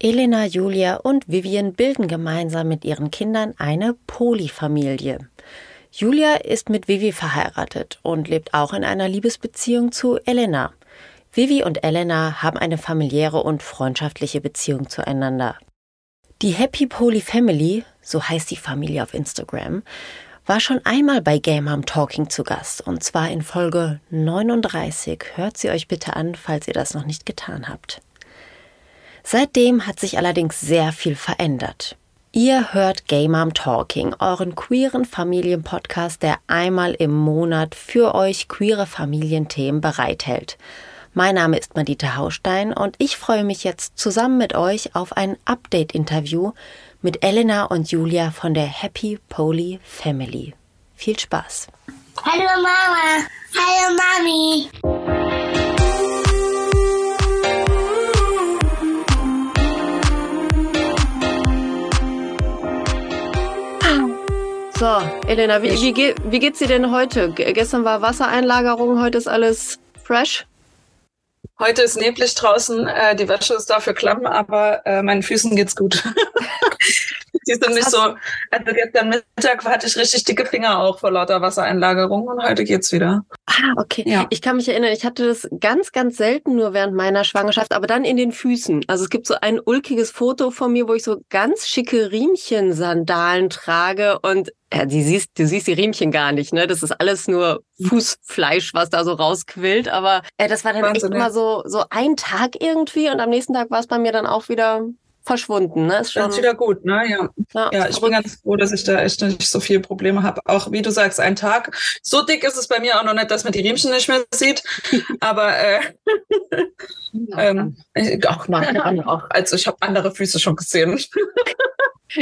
Elena, Julia und Vivian bilden gemeinsam mit ihren Kindern eine Polyfamilie. Julia ist mit Vivi verheiratet und lebt auch in einer Liebesbeziehung zu Elena. Vivi und Elena haben eine familiäre und freundschaftliche Beziehung zueinander. Die Happy Poly Family, so heißt die Familie auf Instagram, war schon einmal bei Game Mom Talking zu Gast und zwar in Folge 39. Hört sie euch bitte an, falls ihr das noch nicht getan habt. Seitdem hat sich allerdings sehr viel verändert. Ihr hört Gay Mom Talking, euren queeren Familienpodcast, der einmal im Monat für euch queere Familienthemen bereithält. Mein Name ist Madita Haustein und ich freue mich jetzt zusammen mit euch auf ein Update-Interview mit Elena und Julia von der Happy Poly Family. Viel Spaß. Hallo Mama. Hallo Mami. So, Elena, wie, wie, geht, wie geht's dir denn heute? Gestern war Wassereinlagerung, heute ist alles fresh? Heute ist neblig draußen, äh, die Wäsche ist dafür klamm, aber äh, meinen Füßen geht's gut. die sind nicht so. Also gestern Mittag hatte ich richtig dicke Finger auch vor lauter Wassereinlagerung und heute geht's wieder. Ah, okay. Ja. Ich kann mich erinnern, ich hatte das ganz, ganz selten nur während meiner Schwangerschaft, aber dann in den Füßen. Also es gibt so ein ulkiges Foto von mir, wo ich so ganz schicke Riemchensandalen trage und ja, die siehst, du siehst die Riemchen gar nicht, ne? Das ist alles nur Fußfleisch, was da so rausquillt. Aber äh, das war dann Wahnsinn, echt immer so, so ein Tag irgendwie und am nächsten Tag war es bei mir dann auch wieder verschwunden. Ne? Ist schon ist wieder gut, ne? Ja. Ja, ja ich bin ganz froh, dass ich da echt nicht so viele Probleme habe. Auch wie du sagst, ein Tag. So dick ist es bei mir auch noch nicht, dass man die Riemchen nicht mehr sieht. Aber äh, ähm, auch nein, auch. Also ich habe andere Füße schon gesehen.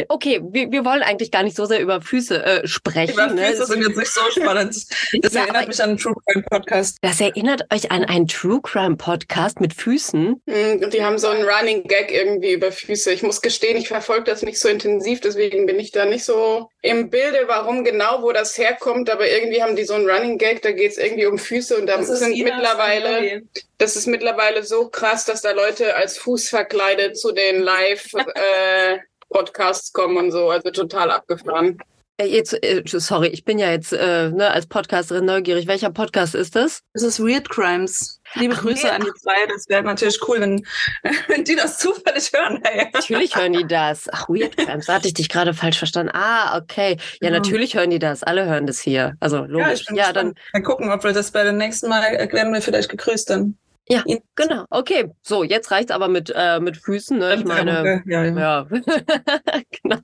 Okay, wir, wir wollen eigentlich gar nicht so sehr über Füße äh, sprechen. Über ne? Füße sind jetzt nicht so spannend. Das ja, erinnert mich an einen True Crime Podcast. Das erinnert euch an einen True Crime Podcast mit Füßen? Mhm, und die haben so einen Running Gag irgendwie über Füße. Ich muss gestehen, ich verfolge das nicht so intensiv, deswegen bin ich da nicht so im Bilde, warum genau, wo das herkommt. Aber irgendwie haben die so einen Running Gag, da geht es irgendwie um Füße und da sind mittlerweile, das ist mittlerweile so krass, dass da Leute als Fuß verkleidet zu den Live äh, Podcasts kommen und so, also total abgefahren. Jetzt, äh, sorry, ich bin ja jetzt äh, ne, als Podcasterin neugierig. Welcher Podcast ist das? Das ist Weird Crimes. Liebe Ach, Grüße an die zwei. Das wäre natürlich cool, wenn, wenn die das zufällig hören. Hey. Natürlich hören die das. Ach, Weird Crimes. Da hatte ich dich gerade falsch verstanden. Ah, okay. Ja, mhm. natürlich hören die das. Alle hören das hier. Also logisch. Ja, ja dann. Mal gucken, ob wir das bei dem nächsten Mal äh, werden wir vielleicht gegrüßt dann. Ja, genau. Okay, so jetzt reicht's aber mit äh, mit Füßen. Ne? Ich meine, ja, ja. ja. genau.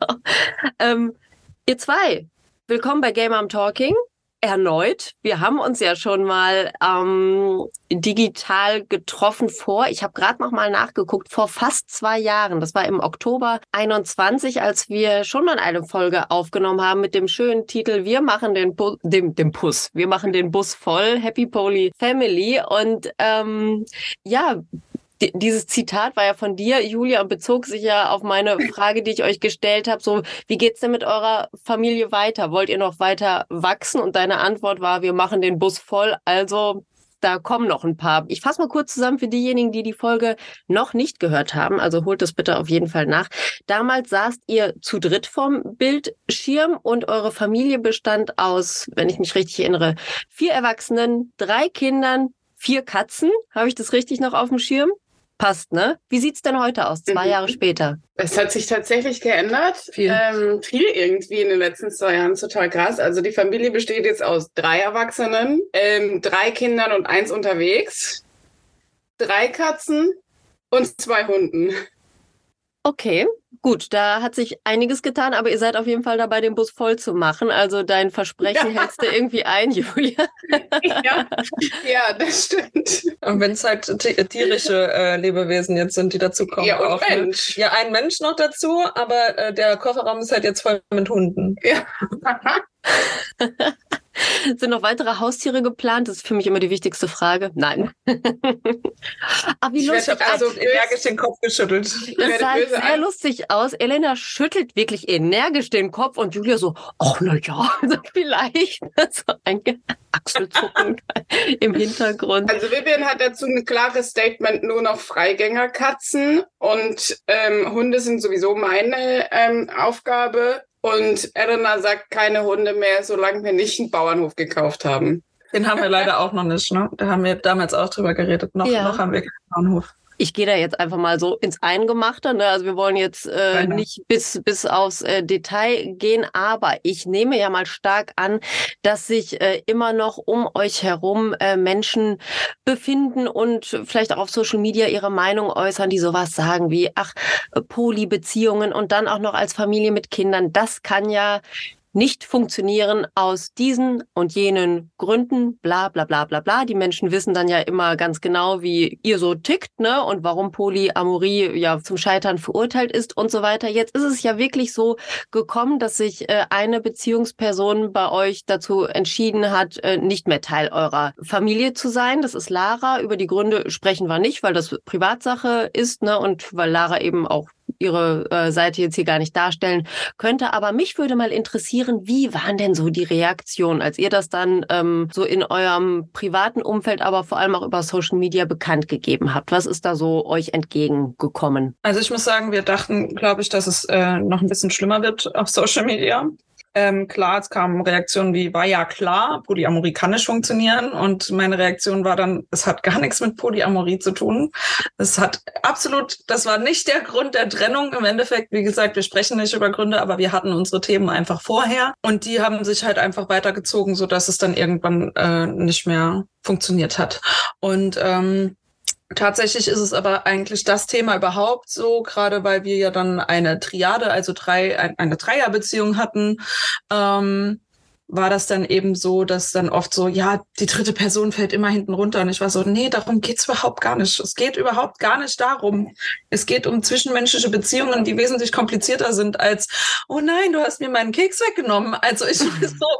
Ähm, ihr zwei, willkommen bei Game I'm Talking erneut. Wir haben uns ja schon mal ähm, digital getroffen vor. Ich habe gerade noch mal nachgeguckt vor fast zwei Jahren. Das war im Oktober 21, als wir schon mal eine Folge aufgenommen haben mit dem schönen Titel "Wir machen den Bu dem dem Bus. Wir machen den Bus voll. Happy Poly Family." Und ähm, ja dieses Zitat war ja von dir, Julia, und bezog sich ja auf meine Frage, die ich euch gestellt habe. So, wie geht's denn mit eurer Familie weiter? Wollt ihr noch weiter wachsen? Und deine Antwort war, wir machen den Bus voll. Also da kommen noch ein paar. Ich fasse mal kurz zusammen für diejenigen, die die Folge noch nicht gehört haben. Also holt es bitte auf jeden Fall nach. Damals saßt ihr zu dritt vom Bildschirm und eure Familie bestand aus, wenn ich mich richtig erinnere, vier Erwachsenen, drei Kindern, vier Katzen. Habe ich das richtig noch auf dem Schirm? Passt, ne? Wie sieht's denn heute aus, zwei mhm. Jahre später? Es hat sich tatsächlich geändert. Viel. Ähm, viel irgendwie in den letzten zwei Jahren, total krass. Also die Familie besteht jetzt aus drei Erwachsenen, ähm, drei Kindern und eins unterwegs, drei Katzen und zwei Hunden. Okay, gut, da hat sich einiges getan, aber ihr seid auf jeden Fall dabei, den Bus voll zu machen. Also dein Versprechen ja. hältst du irgendwie ein, Julia. ja. ja, das stimmt. Und wenn es halt tierische äh, Lebewesen jetzt sind, die dazu kommen. Ja, und auch? Mensch. Ne? Ja, ein Mensch noch dazu, aber äh, der Kofferraum ist halt jetzt voll mit Hunden. Ja. Sind noch weitere Haustiere geplant? Das ist für mich immer die wichtigste Frage. Nein. Aber wie lustig. Ich also energisch den Kopf geschüttelt. Das sah sehr lustig aus. Elena schüttelt wirklich energisch den Kopf und Julia so, ach na ja, also vielleicht so ein Achselzucken im Hintergrund. Also Vivian hat dazu ein klares Statement, nur noch Freigängerkatzen und ähm, Hunde sind sowieso meine ähm, Aufgabe. Und Elena sagt keine Hunde mehr, solange wir nicht einen Bauernhof gekauft haben. Den haben wir leider auch noch nicht, ne? Da haben wir damals auch drüber geredet. Noch, ja. noch haben wir keinen Bauernhof ich gehe da jetzt einfach mal so ins Eingemachte. Ne? Also wir wollen jetzt äh, nicht bis, bis aufs äh, Detail gehen, aber ich nehme ja mal stark an, dass sich äh, immer noch um euch herum äh, Menschen befinden und vielleicht auch auf Social Media ihre Meinung äußern, die sowas sagen wie, ach, Polybeziehungen und dann auch noch als Familie mit Kindern. Das kann ja nicht funktionieren aus diesen und jenen Gründen, bla bla bla bla bla. Die Menschen wissen dann ja immer ganz genau, wie ihr so tickt, ne? Und warum Polyamorie ja zum Scheitern verurteilt ist und so weiter. Jetzt ist es ja wirklich so gekommen, dass sich äh, eine Beziehungsperson bei euch dazu entschieden hat, äh, nicht mehr Teil eurer Familie zu sein. Das ist Lara. Über die Gründe sprechen wir nicht, weil das Privatsache ist, ne? Und weil Lara eben auch ihre äh, Seite jetzt hier gar nicht darstellen könnte. Aber mich würde mal interessieren, wie waren denn so die Reaktionen, als ihr das dann ähm, so in eurem privaten Umfeld, aber vor allem auch über Social Media bekannt gegeben habt? Was ist da so euch entgegengekommen? Also ich muss sagen, wir dachten, glaube ich, dass es äh, noch ein bisschen schlimmer wird auf Social Media. Ähm, klar, es kamen Reaktionen wie, war ja klar, Polyamorie kann nicht funktionieren. Und meine Reaktion war dann, es hat gar nichts mit Polyamorie zu tun. Es hat absolut, das war nicht der Grund der Trennung. Im Endeffekt, wie gesagt, wir sprechen nicht über Gründe, aber wir hatten unsere Themen einfach vorher. Und die haben sich halt einfach weitergezogen, so dass es dann irgendwann äh, nicht mehr funktioniert hat. Und ähm, Tatsächlich ist es aber eigentlich das Thema überhaupt so, gerade weil wir ja dann eine Triade, also drei, eine Dreierbeziehung hatten. Ähm, war das dann eben so, dass dann oft so, ja, die dritte Person fällt immer hinten runter. Und ich war so, nee, darum geht's überhaupt gar nicht. Es geht überhaupt gar nicht darum. Es geht um zwischenmenschliche Beziehungen, die wesentlich komplizierter sind als, oh nein, du hast mir meinen Keks weggenommen. Also ich so,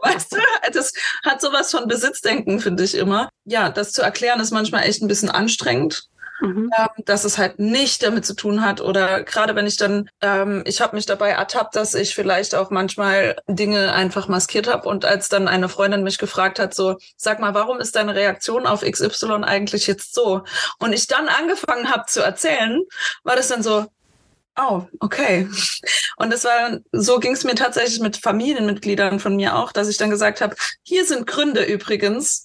weißt du, das hat sowas von Besitzdenken, finde ich immer. Ja, das zu erklären ist manchmal echt ein bisschen anstrengend. Mhm. Ähm, dass es halt nicht damit zu tun hat oder gerade wenn ich dann, ähm, ich habe mich dabei ertappt, dass ich vielleicht auch manchmal Dinge einfach maskiert habe und als dann eine Freundin mich gefragt hat, so, sag mal, warum ist deine Reaktion auf XY eigentlich jetzt so? Und ich dann angefangen habe zu erzählen, war das dann so, Oh, okay. Und das war, so ging es mir tatsächlich mit Familienmitgliedern von mir auch, dass ich dann gesagt habe, hier sind Gründe übrigens,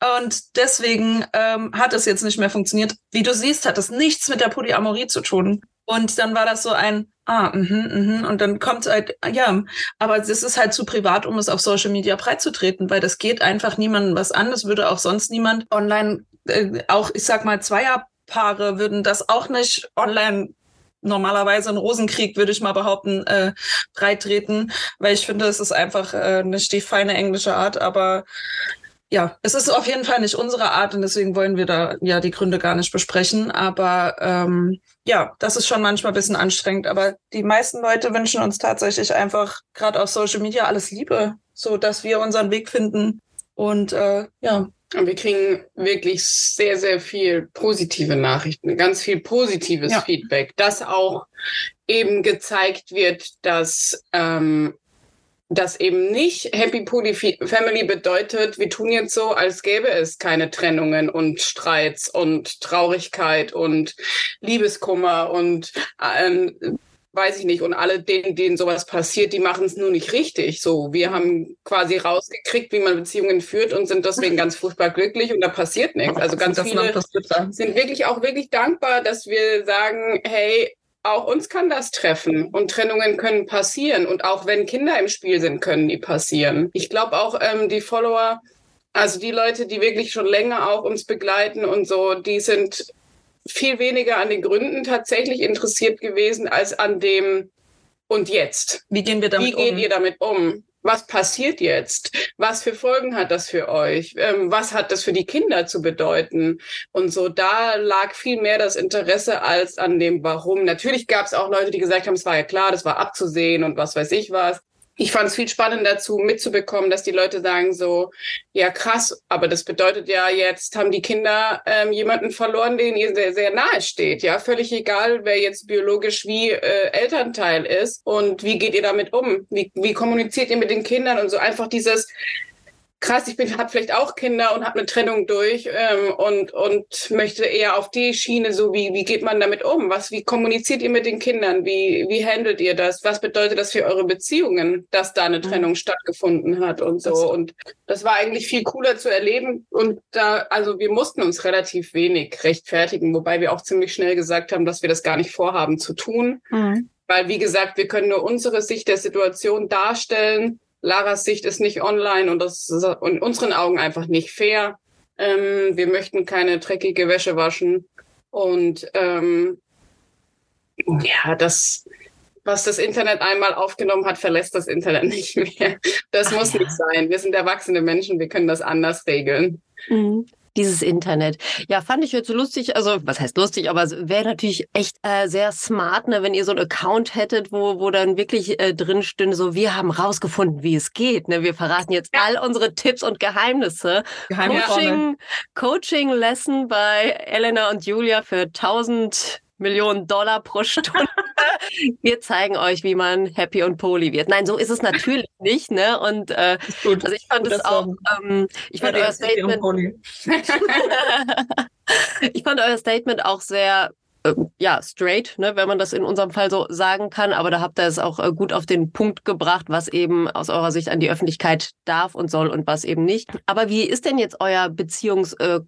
und deswegen ähm, hat es jetzt nicht mehr funktioniert. Wie du siehst, hat es nichts mit der Polyamorie zu tun. Und dann war das so ein, ah, mhm, mhm. Und dann kommt halt, ja, aber es ist halt zu privat, um es auf Social Media breitzutreten, weil das geht einfach niemandem was an. Das würde auch sonst niemand online, äh, auch ich sag mal, Zweierpaare würden das auch nicht online normalerweise ein Rosenkrieg, würde ich mal behaupten, äh, breittreten, weil ich finde, es ist einfach äh, nicht die feine englische Art, aber ja, es ist auf jeden Fall nicht unsere Art und deswegen wollen wir da ja die Gründe gar nicht besprechen. Aber ähm, ja, das ist schon manchmal ein bisschen anstrengend. Aber die meisten Leute wünschen uns tatsächlich einfach gerade auf Social Media alles Liebe, so dass wir unseren Weg finden. Und äh, ja. Und wir kriegen wirklich sehr, sehr viel positive Nachrichten, ganz viel positives ja. Feedback, dass auch eben gezeigt wird, dass ähm, dass eben nicht Happy Poly Family bedeutet, wir tun jetzt so, als gäbe es keine Trennungen und Streits und Traurigkeit und Liebeskummer und ähm, weiß ich nicht, und alle denen, denen sowas passiert, die machen es nur nicht richtig. So, wir haben quasi rausgekriegt, wie man Beziehungen führt und sind deswegen ganz furchtbar glücklich und da passiert nichts. Also ganz viele sind wirklich auch wirklich dankbar, dass wir sagen, hey, auch uns kann das treffen und Trennungen können passieren. Und auch wenn Kinder im Spiel sind, können die passieren. Ich glaube auch, ähm, die Follower, also die Leute, die wirklich schon länger auch uns begleiten und so, die sind viel weniger an den Gründen tatsächlich interessiert gewesen als an dem und jetzt. Wie gehen wir damit um? Wie geht um? ihr damit um? Was passiert jetzt? Was für Folgen hat das für euch? Ähm, was hat das für die Kinder zu bedeuten? Und so, da lag viel mehr das Interesse als an dem Warum. Natürlich gab es auch Leute, die gesagt haben, es war ja klar, das war abzusehen und was weiß ich was. Ich fand es viel spannender dazu mitzubekommen, dass die Leute sagen so, ja krass, aber das bedeutet ja, jetzt haben die Kinder ähm, jemanden verloren, den ihr sehr, sehr nahe steht. Ja, völlig egal, wer jetzt biologisch wie äh, Elternteil ist und wie geht ihr damit um? Wie, wie kommuniziert ihr mit den Kindern und so einfach dieses, krass, ich bin, habe vielleicht auch Kinder und habe eine Trennung durch ähm, und, und möchte eher auf die Schiene, so wie, wie geht man damit um? Was, wie kommuniziert ihr mit den Kindern? Wie, wie handelt ihr das? Was bedeutet das für eure Beziehungen, dass da eine mhm. Trennung mhm. stattgefunden hat und so? Und das war eigentlich viel cooler zu erleben. Und da, also wir mussten uns relativ wenig rechtfertigen, wobei wir auch ziemlich schnell gesagt haben, dass wir das gar nicht vorhaben zu tun. Mhm. Weil, wie gesagt, wir können nur unsere Sicht der Situation darstellen Laras Sicht ist nicht online und das ist in unseren Augen einfach nicht fair. Ähm, wir möchten keine dreckige Wäsche waschen. Und ähm, ja, das, was das Internet einmal aufgenommen hat, verlässt das Internet nicht mehr. Das Ach, muss ja. nicht sein. Wir sind erwachsene Menschen, wir können das anders regeln. Mhm dieses Internet. Ja, fand ich jetzt so lustig. Also, was heißt lustig, aber es wäre natürlich echt äh, sehr smart, ne, wenn ihr so einen Account hättet, wo, wo dann wirklich äh, drin stünde, so, wir haben rausgefunden, wie es geht. Ne? Wir verraten jetzt ja. all unsere Tipps und Geheimnisse. Coaching, Coaching Lesson bei Elena und Julia für 1000 Millionen Dollar pro Stunde. Wir zeigen euch, wie man happy und poly wird. Nein, so ist es natürlich nicht, ne? Und äh, also ich fand es auch, ähm, ich fand euer Statement, ich fand euer Statement auch sehr äh, ja, straight, ne, wenn man das in unserem Fall so sagen kann. Aber da habt ihr es auch äh, gut auf den Punkt gebracht, was eben aus eurer Sicht an die Öffentlichkeit darf und soll und was eben nicht. Aber wie ist denn jetzt euer Beziehungs- äh,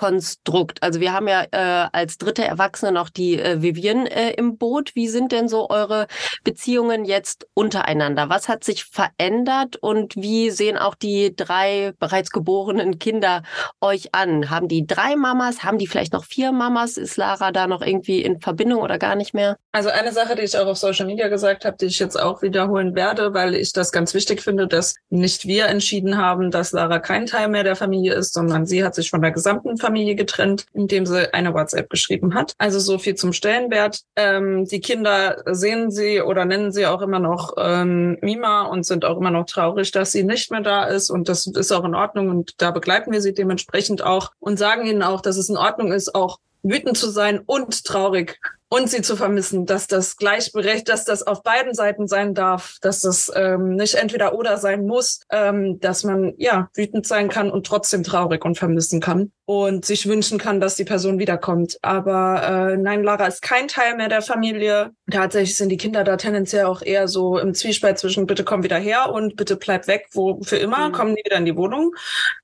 Konstrukt? Also wir haben ja äh, als dritte Erwachsene noch die äh, Vivian äh, im Boot. Wie sind denn so eure Beziehungen jetzt untereinander? Was hat sich verändert und wie sehen auch die drei bereits geborenen Kinder euch an? Haben die drei Mamas? Haben die vielleicht noch vier Mamas? Ist Lara da noch irgendwie in Verbindung oder gar nicht mehr? Also eine Sache, die ich auch auf Social Media gesagt habe, die ich jetzt auch wiederholen werde, weil ich das ganz wichtig finde, dass nicht wir entschieden haben, dass Lara kein Teil mehr der Familie ist, sondern sie hat sich von der gesamten Familie Familie getrennt, indem sie eine WhatsApp geschrieben hat. Also so viel zum Stellenwert. Ähm, die Kinder sehen sie oder nennen sie auch immer noch ähm, Mima und sind auch immer noch traurig, dass sie nicht mehr da ist. Und das ist auch in Ordnung. Und da begleiten wir sie dementsprechend auch und sagen ihnen auch, dass es in Ordnung ist, auch wütend zu sein und traurig und sie zu vermissen, dass das gleichberechtigt, dass das auf beiden Seiten sein darf, dass das ähm, nicht entweder oder sein muss, ähm, dass man ja wütend sein kann und trotzdem traurig und vermissen kann und sich wünschen kann, dass die Person wiederkommt. Aber äh, nein, Lara ist kein Teil mehr der Familie. Tatsächlich sind die Kinder da tendenziell auch eher so im Zwiespalt zwischen bitte komm wieder her und bitte bleib weg, wo für immer, mhm. kommen nie wieder in die Wohnung.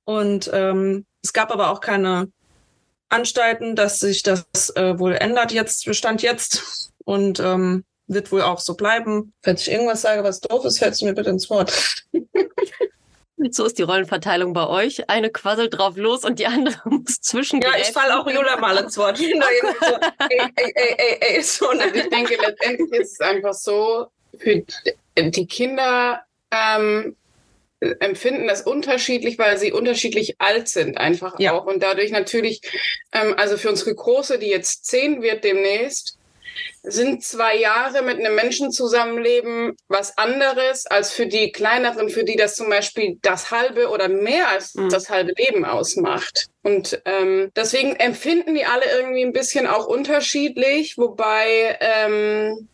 Und ähm, es gab aber auch keine Anstalten, dass sich das äh, wohl ändert jetzt, Stand jetzt. Und ähm, wird wohl auch so bleiben. Wenn ich irgendwas sage, was doof ist, fällst du mir bitte ins Wort. So ist die Rollenverteilung bei euch. Eine quasselt drauf los und die andere muss zwischen. Ja, ich falle auch Jula mal ins Wort. so, ey, ey, ey, ey, so, und ich denke, letztendlich ist es einfach so, für die Kinder ähm, empfinden das unterschiedlich, weil sie unterschiedlich alt sind einfach ja. auch. Und dadurch natürlich, ähm, also für unsere Große, die jetzt zehn wird demnächst, sind zwei Jahre mit einem Menschen zusammenleben was anderes als für die kleineren, für die das zum Beispiel das halbe oder mehr als mhm. das halbe Leben ausmacht. Und ähm, deswegen empfinden die alle irgendwie ein bisschen auch unterschiedlich, wobei ähm,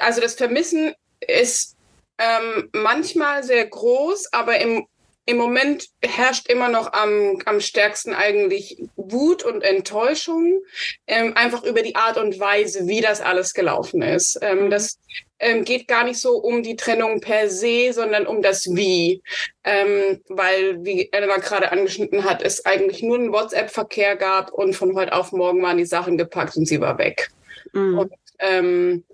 also das Vermissen ist ähm, manchmal sehr groß, aber im, im Moment herrscht immer noch am, am stärksten eigentlich Wut und Enttäuschung, ähm, einfach über die Art und Weise, wie das alles gelaufen ist. Ähm, mhm. das ähm, geht gar nicht so um die Trennung per se, sondern um das Wie. Ähm, weil, wie Elena gerade angeschnitten hat, es eigentlich nur einen WhatsApp-Verkehr gab und von heute auf morgen waren die Sachen gepackt und sie war weg. Mhm. Und ähm,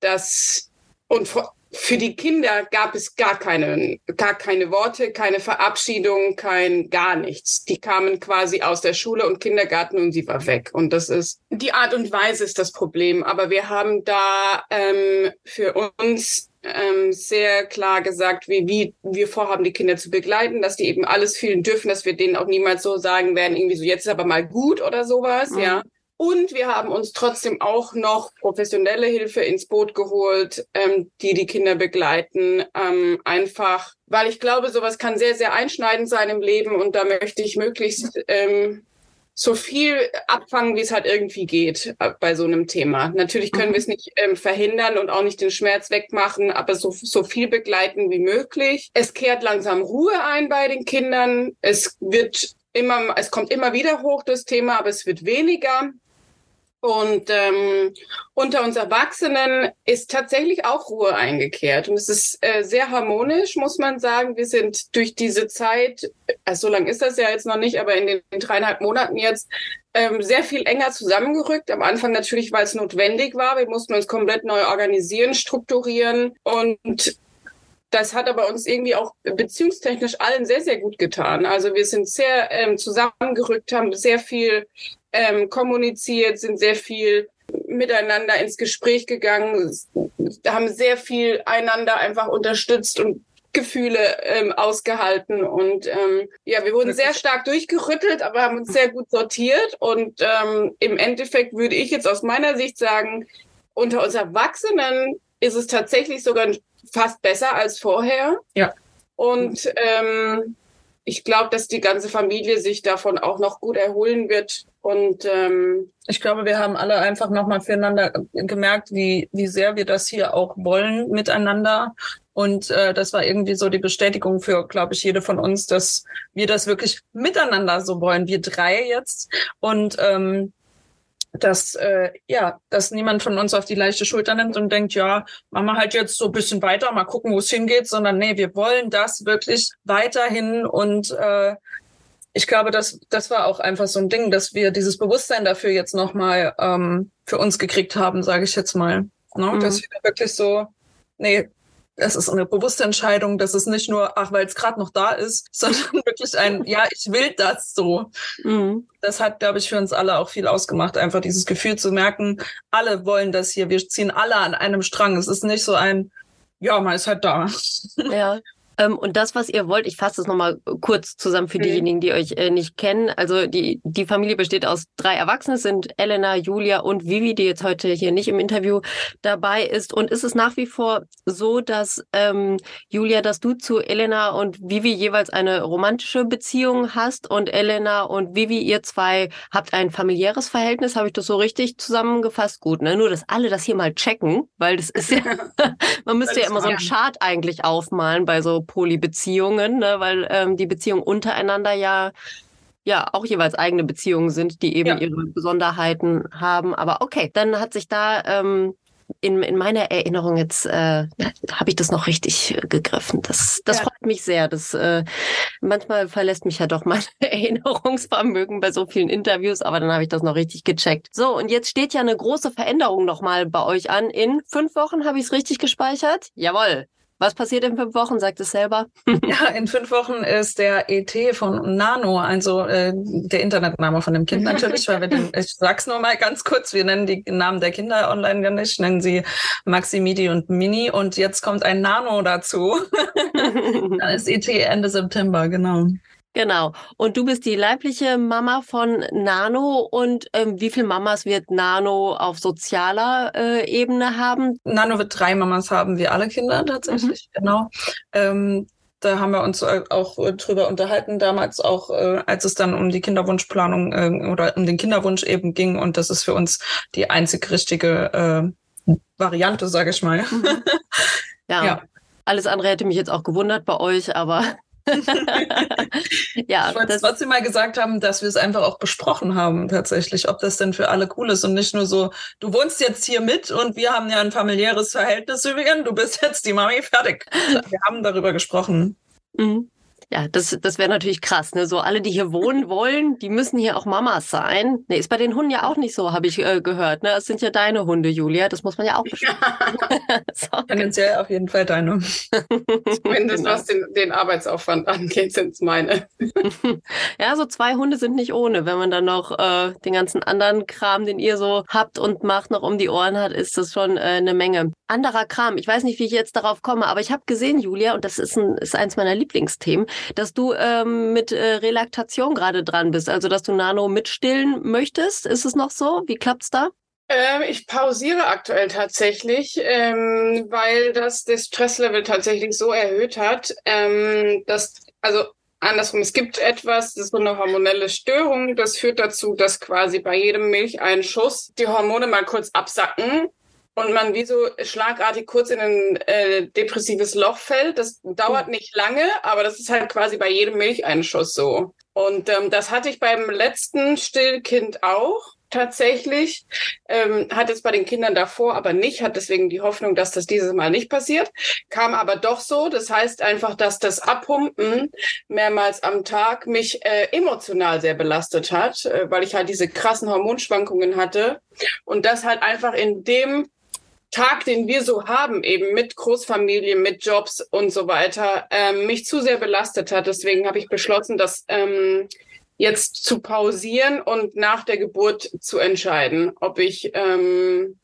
das und vor, für die Kinder gab es gar keine, gar keine Worte, keine Verabschiedung, kein gar nichts. Die kamen quasi aus der Schule und Kindergarten und sie war weg. Und das ist die Art und Weise ist das Problem. Aber wir haben da ähm, für uns ähm, sehr klar gesagt, wie, wie wir vorhaben, die Kinder zu begleiten, dass die eben alles fühlen dürfen, dass wir denen auch niemals so sagen werden, irgendwie so jetzt ist aber mal gut oder sowas, mhm. ja Und wir haben uns trotzdem auch noch professionelle Hilfe ins Boot geholt, ähm, die die Kinder begleiten. Ähm, einfach, weil ich glaube, sowas kann sehr, sehr einschneidend sein im Leben und da möchte ich möglichst ähm, so viel abfangen, wie es halt irgendwie geht äh, bei so einem Thema. Natürlich können mhm. wir es nicht ähm, verhindern und auch nicht den Schmerz wegmachen, aber so, so viel begleiten wie möglich. Es kehrt langsam Ruhe ein bei den Kindern. Es wird immer, es kommt immer wieder hoch das Thema, aber es wird weniger. Und ähm, unter uns Erwachsenen ist tatsächlich auch Ruhe eingekehrt. Und es ist äh, sehr harmonisch, muss man sagen. Wir sind durch diese Zeit, also so lange ist das ja jetzt noch nicht, aber in den dreieinhalb Monaten jetzt ähm, sehr viel enger zusammengerückt. Am Anfang natürlich, weil es notwendig war. Wir mussten uns komplett neu organisieren, strukturieren und das hat aber uns irgendwie auch beziehungstechnisch allen sehr, sehr gut getan. Also wir sind sehr ähm, zusammengerückt, haben sehr viel ähm, kommuniziert, sind sehr viel miteinander ins Gespräch gegangen, haben sehr viel einander einfach unterstützt und Gefühle ähm, ausgehalten und ähm, ja, wir wurden sehr stark durchgerüttelt, aber haben uns sehr gut sortiert und ähm, im Endeffekt würde ich jetzt aus meiner Sicht sagen, unter uns Erwachsenen ist es tatsächlich sogar fast besser als vorher. Ja. Und ähm, ich glaube, dass die ganze Familie sich davon auch noch gut erholen wird. Und ähm, ich glaube, wir haben alle einfach nochmal füreinander gemerkt, wie, wie sehr wir das hier auch wollen miteinander. Und äh, das war irgendwie so die Bestätigung für, glaube ich, jede von uns, dass wir das wirklich miteinander so wollen. Wir drei jetzt. Und ähm, dass äh, ja, dass niemand von uns auf die leichte Schulter nimmt und denkt, ja, machen wir halt jetzt so ein bisschen weiter, mal gucken, wo es hingeht, sondern nee, wir wollen das wirklich weiterhin und äh, ich glaube, das, das war auch einfach so ein Ding, dass wir dieses Bewusstsein dafür jetzt nochmal ähm, für uns gekriegt haben, sage ich jetzt mal. Ne? Mhm. Dass wir wirklich so, nee, es ist eine bewusste Entscheidung, dass es nicht nur, ach, weil es gerade noch da ist, sondern wirklich ein, ja, ich will das so. Mhm. Das hat, glaube ich, für uns alle auch viel ausgemacht, einfach dieses Gefühl zu merken, alle wollen das hier, wir ziehen alle an einem Strang. Es ist nicht so ein, ja, man ist halt da. Ja. Ähm, und das, was ihr wollt, ich fasse das nochmal kurz zusammen für mhm. diejenigen, die euch äh, nicht kennen. Also die, die Familie besteht aus drei Erwachsenen, sind Elena, Julia und Vivi, die jetzt heute hier nicht im Interview dabei ist. Und ist es nach wie vor so, dass ähm, Julia, dass du zu Elena und Vivi jeweils eine romantische Beziehung hast und Elena und Vivi, ihr zwei habt ein familiäres Verhältnis? Habe ich das so richtig zusammengefasst? Gut, ne? Nur, dass alle das hier mal checken, weil das ist ja, man müsste ja immer so einen Chart eigentlich aufmalen bei so Polybeziehungen, ne? weil ähm, die Beziehungen untereinander ja ja auch jeweils eigene Beziehungen sind, die eben ja. ihre Besonderheiten haben. Aber okay, dann hat sich da ähm, in, in meiner Erinnerung jetzt äh, habe ich das noch richtig äh, gegriffen. Das, das ja. freut mich sehr. Das äh, manchmal verlässt mich ja doch mein Erinnerungsvermögen bei so vielen Interviews, aber dann habe ich das noch richtig gecheckt. So und jetzt steht ja eine große Veränderung nochmal bei euch an. In fünf Wochen habe ich es richtig gespeichert. Jawohl. Was passiert in fünf Wochen? Sagt es selber. ja, in fünf Wochen ist der ET von Nano, also äh, der Internetname von dem Kind natürlich, weil wir den, ich sag's nur mal ganz kurz, wir nennen die Namen der Kinder online gar nicht, nennen sie Maxi, Midi und Mini und jetzt kommt ein Nano dazu. Dann ist ET Ende September, genau. Genau. Und du bist die leibliche Mama von Nano. Und ähm, wie viele Mamas wird Nano auf sozialer äh, Ebene haben? Nano wird drei Mamas haben, wie alle Kinder tatsächlich, mhm. genau. Ähm, da haben wir uns äh, auch äh, drüber unterhalten, damals auch, äh, als es dann um die Kinderwunschplanung äh, oder um den Kinderwunsch eben ging. Und das ist für uns die einzig richtige äh, Variante, sage ich mal. Mhm. Ja. ja. Alles andere hätte mich jetzt auch gewundert bei euch, aber ja, ich wollte trotzdem mal gesagt haben, dass wir es einfach auch besprochen haben, tatsächlich, ob das denn für alle cool ist und nicht nur so, du wohnst jetzt hier mit und wir haben ja ein familiäres Verhältnis übrigens, du bist jetzt die Mami, fertig. Wir haben darüber gesprochen. Mhm. Ja, das, das wäre natürlich krass. Ne? So alle, die hier wohnen wollen, die müssen hier auch Mamas sein. Ne, ist bei den Hunden ja auch nicht so, habe ich äh, gehört. Ne? Es sind ja deine Hunde, Julia. Das muss man ja auch. Ja. so. Tendenziell auf jeden Fall deine. Zumindest genau. was den, den Arbeitsaufwand angeht, sind es meine. ja, so zwei Hunde sind nicht ohne. Wenn man dann noch äh, den ganzen anderen Kram, den ihr so habt und macht, noch um die Ohren hat, ist das schon äh, eine Menge. Anderer Kram. Ich weiß nicht, wie ich jetzt darauf komme, aber ich habe gesehen, Julia, und das ist, ein, ist eins meiner Lieblingsthemen, dass du ähm, mit äh, Relaktation gerade dran bist, also dass du Nano mitstillen möchtest. Ist es noch so? Wie klappt's da? Ähm, ich pausiere aktuell tatsächlich, ähm, weil das das Stresslevel tatsächlich so erhöht hat, ähm, dass, also andersrum, es gibt etwas, das ist so eine hormonelle Störung, das führt dazu, dass quasi bei jedem Milcheinschuss die Hormone mal kurz absacken und man wie so schlagartig kurz in ein äh, depressives Loch fällt. Das dauert hm. nicht lange, aber das ist halt quasi bei jedem Milcheinschuss so. Und ähm, das hatte ich beim letzten Stillkind auch tatsächlich. Ähm, hat es bei den Kindern davor aber nicht, hat deswegen die Hoffnung, dass das dieses Mal nicht passiert. Kam aber doch so. Das heißt einfach, dass das Abpumpen mehrmals am Tag mich äh, emotional sehr belastet hat, äh, weil ich halt diese krassen Hormonschwankungen hatte. Und das halt einfach in dem Tag, den wir so haben, eben mit Großfamilie, mit Jobs und so weiter, ähm, mich zu sehr belastet hat. Deswegen habe ich beschlossen, dass ähm, jetzt zu pausieren und nach der Geburt zu entscheiden, ob ich ähm,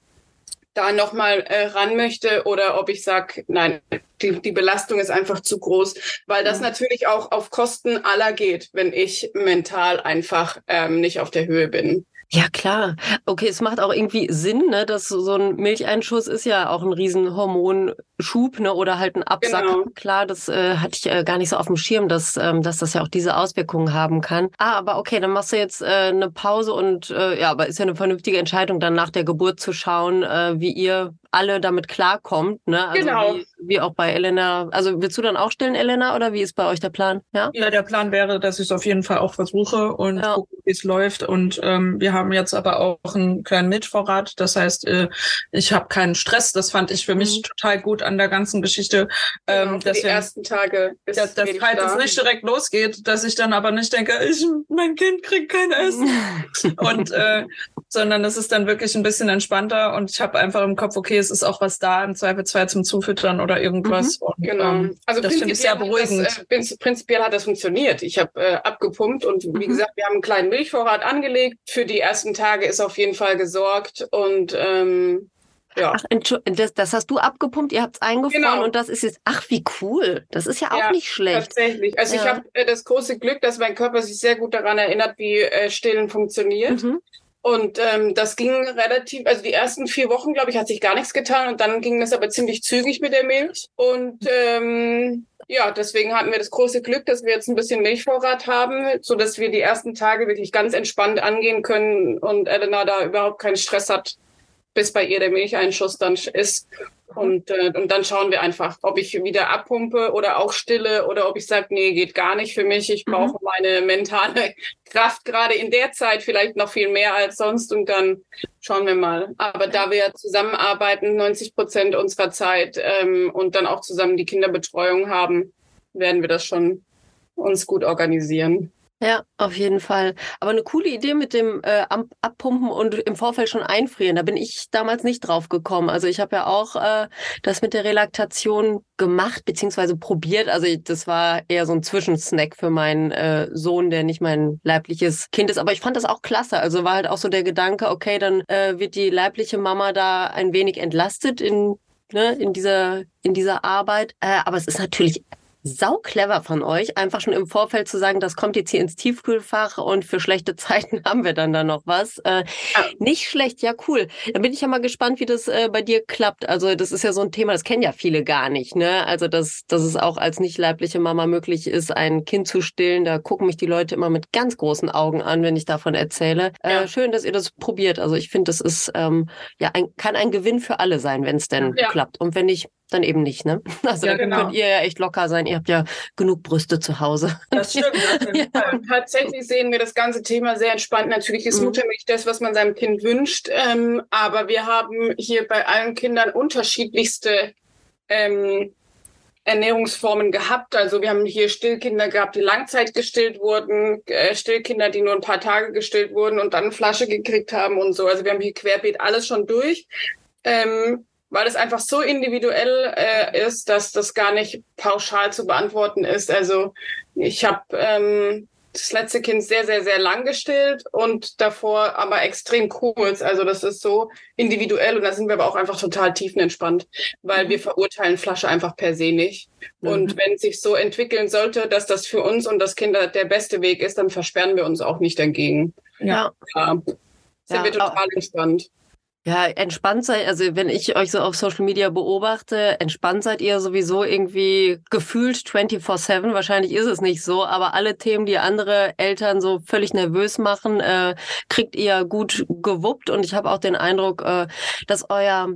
da nochmal äh, ran möchte oder ob ich sage, nein, die, die Belastung ist einfach zu groß, weil das ja. natürlich auch auf Kosten aller geht, wenn ich mental einfach ähm, nicht auf der Höhe bin. Ja, klar. Okay, es macht auch irgendwie Sinn, ne, dass so ein Milcheinschuss ist ja auch ein riesen Hormonschub, ne, oder halt ein Absack. Genau. Klar, das äh, hatte ich äh, gar nicht so auf dem Schirm, dass, ähm, dass das ja auch diese Auswirkungen haben kann. Ah, aber okay, dann machst du jetzt äh, eine Pause und äh, ja, aber ist ja eine vernünftige Entscheidung, dann nach der Geburt zu schauen, äh, wie ihr alle damit klarkommt, ne? Also genau. Wie, wie auch bei Elena. Also willst du dann auch stillen, Elena, oder wie ist bei euch der Plan? Ja, ja der Plan wäre, dass ich es auf jeden Fall auch versuche und ja. gucke, wie es läuft. Und ähm, wir haben jetzt aber auch einen kleinen Milchvorrat. Das heißt, äh, ich habe keinen Stress. Das fand ich für mich mhm. total gut an der ganzen Geschichte. Ähm, genau, dass die wir, ersten Tage ist dass, dass halt es nicht direkt losgeht, dass ich dann aber nicht denke, ich, mein Kind kriegt kein Essen. und äh, sondern es ist dann wirklich ein bisschen entspannter und ich habe einfach im Kopf, okay, es ist auch was da, im Zweifelsfall zum Zufüttern oder irgendwas. Mhm. Und, genau. Ähm, also das finde ich sehr beruhigend. Das, äh, prinzipiell hat das funktioniert. Ich habe äh, abgepumpt und wie mhm. gesagt, wir haben einen kleinen Milchvorrat angelegt. Für die ersten Tage ist auf jeden Fall gesorgt und ähm, ja. Ach, das, das, hast du abgepumpt, ihr habt es eingefroren genau. und das ist jetzt, ach wie cool, das ist ja auch ja, nicht schlecht. Tatsächlich. Also ja. ich habe äh, das große Glück, dass mein Körper sich sehr gut daran erinnert, wie äh, Stillen funktioniert. Mhm. Und ähm, das ging relativ, also die ersten vier Wochen, glaube ich, hat sich gar nichts getan und dann ging es aber ziemlich zügig mit der Milch. Und ähm, ja, deswegen hatten wir das große Glück, dass wir jetzt ein bisschen Milchvorrat haben, so dass wir die ersten Tage wirklich ganz entspannt angehen können und Elena da überhaupt keinen Stress hat, bis bei ihr der Milcheinschuss dann ist. Und, äh, und dann schauen wir einfach, ob ich wieder abpumpe oder auch stille oder ob ich sage, nee, geht gar nicht für mich. Ich brauche mhm. meine mentale Kraft gerade in der Zeit vielleicht noch viel mehr als sonst und dann schauen wir mal. Aber da wir zusammenarbeiten, 90 Prozent unserer Zeit ähm, und dann auch zusammen die Kinderbetreuung haben, werden wir das schon uns gut organisieren. Ja, auf jeden Fall. Aber eine coole Idee mit dem äh, Abpumpen und im Vorfeld schon einfrieren. Da bin ich damals nicht drauf gekommen. Also ich habe ja auch äh, das mit der Relaktation gemacht beziehungsweise probiert. Also das war eher so ein Zwischensnack für meinen äh, Sohn, der nicht mein leibliches Kind ist. Aber ich fand das auch klasse. Also war halt auch so der Gedanke, okay, dann äh, wird die leibliche Mama da ein wenig entlastet in ne, in dieser in dieser Arbeit. Äh, aber es ist natürlich sau clever von euch, einfach schon im Vorfeld zu sagen, das kommt jetzt hier ins Tiefkühlfach und für schlechte Zeiten haben wir dann da noch was. Äh, ja. Nicht schlecht, ja cool. Da bin ich ja mal gespannt, wie das äh, bei dir klappt. Also das ist ja so ein Thema, das kennen ja viele gar nicht. Ne? Also dass, dass es auch als nicht leibliche Mama möglich ist, ein Kind zu stillen. Da gucken mich die Leute immer mit ganz großen Augen an, wenn ich davon erzähle. Äh, ja. Äh, schön, dass ihr das probiert. Also ich finde, das ist ähm, ja ein, kann ein Gewinn für alle sein, wenn es denn ja. klappt. Und wenn nicht, dann eben nicht, ne? Also ja, da genau. könnt ihr ja echt locker sein. Ihr habt ja genug Brüste zu Hause. Das stimmt. ja. Tatsächlich sehen wir das ganze Thema sehr entspannt. Natürlich ist mhm. Muttermilch das, was man seinem Kind wünscht. Ähm, aber wir haben hier bei allen Kindern unterschiedlichste ähm, Ernährungsformen gehabt. Also wir haben hier Stillkinder gehabt, die Langzeit gestillt wurden, äh, Stillkinder, die nur ein paar Tage gestillt wurden und dann eine Flasche gekriegt haben und so. Also wir haben hier querbeet alles schon durch. Ähm, weil es einfach so individuell äh, ist, dass das gar nicht pauschal zu beantworten ist. Also ich habe ähm, das letzte Kind sehr, sehr, sehr lang gestillt und davor aber extrem kurz. Also das ist so individuell und da sind wir aber auch einfach total tiefenentspannt, weil mhm. wir verurteilen Flasche einfach per se nicht. Mhm. Und wenn es sich so entwickeln sollte, dass das für uns und das Kind der beste Weg ist, dann versperren wir uns auch nicht dagegen. Ja. ja. Sind ja, wir total entspannt. Ja, entspannt seid, also wenn ich euch so auf Social Media beobachte, entspannt seid ihr sowieso irgendwie gefühlt 24-7. Wahrscheinlich ist es nicht so, aber alle Themen, die andere Eltern so völlig nervös machen, äh, kriegt ihr gut gewuppt. Und ich habe auch den Eindruck, äh, dass euer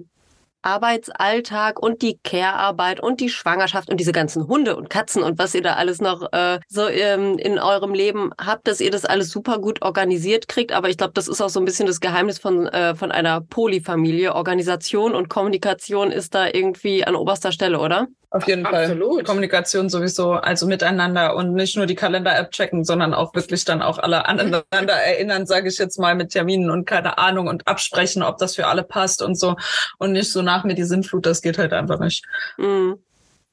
Arbeitsalltag und die Care-Arbeit und die Schwangerschaft und diese ganzen Hunde und Katzen und was ihr da alles noch äh, so ähm, in eurem Leben habt, dass ihr das alles super gut organisiert kriegt. Aber ich glaube, das ist auch so ein bisschen das Geheimnis von, äh, von einer Polyfamilie. Organisation und Kommunikation ist da irgendwie an oberster Stelle, oder? Auf jeden Absolut. Fall. Kommunikation sowieso, also miteinander und nicht nur die Kalender-App checken, sondern auch wirklich dann auch alle aneinander erinnern, sage ich jetzt mal, mit Terminen und keine Ahnung und absprechen, ob das für alle passt und so. Und nicht so nach mir die Sinnflut, das geht halt einfach nicht. Mhm.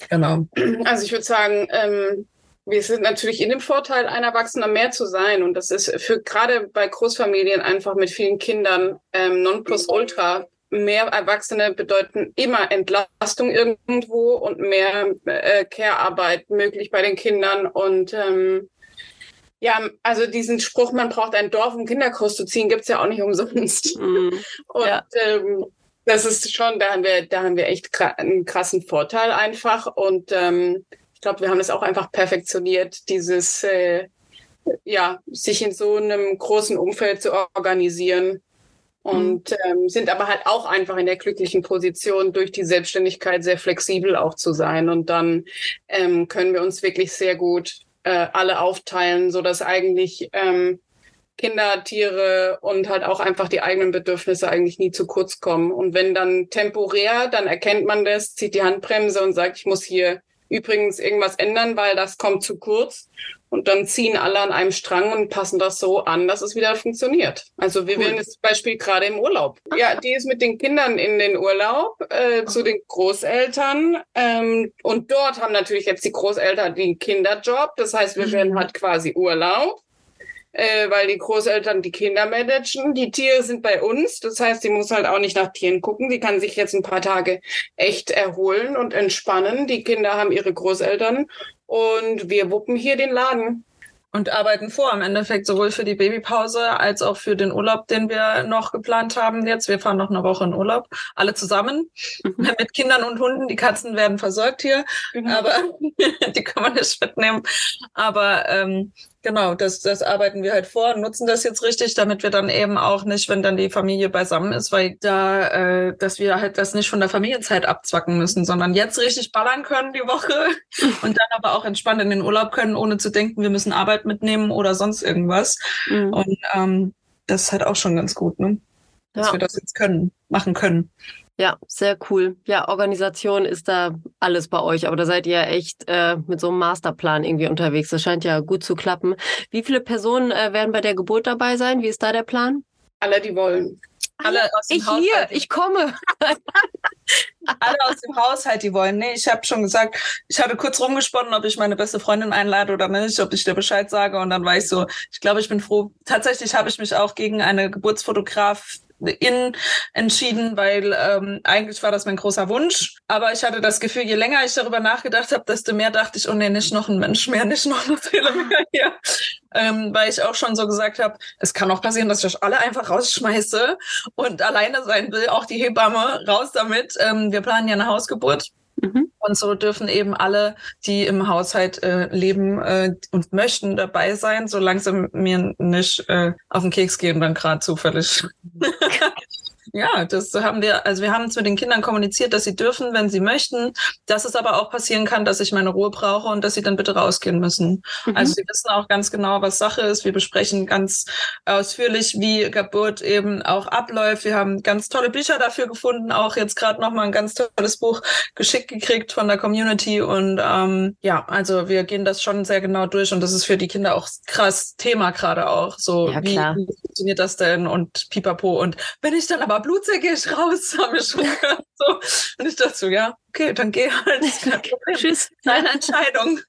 Genau. Also ich würde sagen, ähm, wir sind natürlich in dem Vorteil, ein Erwachsener mehr zu sein. Und das ist für gerade bei Großfamilien einfach mit vielen Kindern ähm, Nonplusultra mehr Erwachsene bedeuten immer Entlastung irgendwo und mehr äh, Care-Arbeit möglich bei den Kindern. Und ähm, ja, also diesen Spruch, man braucht ein Dorf, um Kinderkurs zu ziehen, gibt's ja auch nicht umsonst. Mm, und ja. ähm, das ist schon, da haben wir, da haben wir echt einen krassen Vorteil einfach. Und ähm, ich glaube, wir haben es auch einfach perfektioniert, dieses äh, ja, sich in so einem großen Umfeld zu organisieren und mhm. ähm, sind aber halt auch einfach in der glücklichen Position, durch die Selbstständigkeit sehr flexibel auch zu sein. Und dann ähm, können wir uns wirklich sehr gut äh, alle aufteilen, so dass eigentlich ähm, Kinder, Tiere und halt auch einfach die eigenen Bedürfnisse eigentlich nie zu kurz kommen. Und wenn dann temporär, dann erkennt man das, zieht die Handbremse und sagt, ich muss hier übrigens irgendwas ändern, weil das kommt zu kurz. Und dann ziehen alle an einem Strang und passen das so an, dass es wieder funktioniert. Also wir cool. wählen das Beispiel gerade im Urlaub. Ja, die ist mit den Kindern in den Urlaub äh, zu den Großeltern. Ähm, und dort haben natürlich jetzt die Großeltern den Kinderjob. Das heißt, wir mhm. werden halt quasi Urlaub äh, weil die Großeltern die Kinder managen. Die Tiere sind bei uns, das heißt, sie muss halt auch nicht nach Tieren gucken. Sie kann sich jetzt ein paar Tage echt erholen und entspannen. Die Kinder haben ihre Großeltern und wir wuppen hier den Laden und arbeiten vor im Endeffekt sowohl für die Babypause als auch für den Urlaub, den wir noch geplant haben jetzt. Wir fahren noch eine Woche in Urlaub, alle zusammen mhm. mit Kindern und Hunden. Die Katzen werden versorgt hier, mhm. aber die kann man nicht mitnehmen. Aber ähm, Genau, das, das arbeiten wir halt vor und nutzen das jetzt richtig, damit wir dann eben auch nicht, wenn dann die Familie beisammen ist, weil da, äh, dass wir halt das nicht von der Familienzeit abzwacken müssen, sondern jetzt richtig ballern können die Woche und dann aber auch entspannt in den Urlaub können, ohne zu denken, wir müssen Arbeit mitnehmen oder sonst irgendwas. Mhm. Und ähm, das ist halt auch schon ganz gut, ne? Dass ja. wir das jetzt können, machen können. Ja, sehr cool. Ja, Organisation ist da alles bei euch, aber da seid ihr echt äh, mit so einem Masterplan irgendwie unterwegs. Das scheint ja gut zu klappen. Wie viele Personen äh, werden bei der Geburt dabei sein? Wie ist da der Plan? Alle, die wollen. Alle aus dem ich Haushalt. hier, ich komme. Alle aus dem Haushalt, die wollen. Nee, ich habe schon gesagt, ich habe kurz rumgesponnen, ob ich meine beste Freundin einlade oder nicht, ob ich dir Bescheid sage. Und dann war ich so, ich glaube, ich bin froh. Tatsächlich habe ich mich auch gegen eine Geburtsfotograf in entschieden, weil ähm, eigentlich war das mein großer Wunsch. Aber ich hatte das Gefühl, je länger ich darüber nachgedacht habe, desto mehr dachte ich, oh nee, nicht noch ein Mensch mehr, nicht noch eine Seele mehr hier. Ähm, weil ich auch schon so gesagt habe, es kann auch passieren, dass ich euch alle einfach rausschmeiße und alleine sein will, auch die Hebamme, raus damit. Ähm, wir planen ja eine Hausgeburt. Mhm. Und so dürfen eben alle, die im Haushalt äh, leben äh, und möchten, dabei sein, solange sie mir nicht äh, auf den Keks gehen, dann gerade zufällig. Ja, das haben wir, also wir haben es mit den Kindern kommuniziert, dass sie dürfen, wenn sie möchten, dass es aber auch passieren kann, dass ich meine Ruhe brauche und dass sie dann bitte rausgehen müssen. Mhm. Also sie wissen auch ganz genau, was Sache ist. Wir besprechen ganz ausführlich, wie Geburt eben auch abläuft. Wir haben ganz tolle Bücher dafür gefunden, auch jetzt gerade nochmal ein ganz tolles Buch geschickt gekriegt von der Community. Und ähm, ja, also wir gehen das schon sehr genau durch und das ist für die Kinder auch krass Thema gerade auch. So, ja, wie, wie funktioniert das denn und pipapo. Und wenn ich dann aber aber gehe ich raus, habe ich schon gehört. So. Und ich dachte so, ja, okay, dann geh halt. Tschüss. Deine Entscheidung.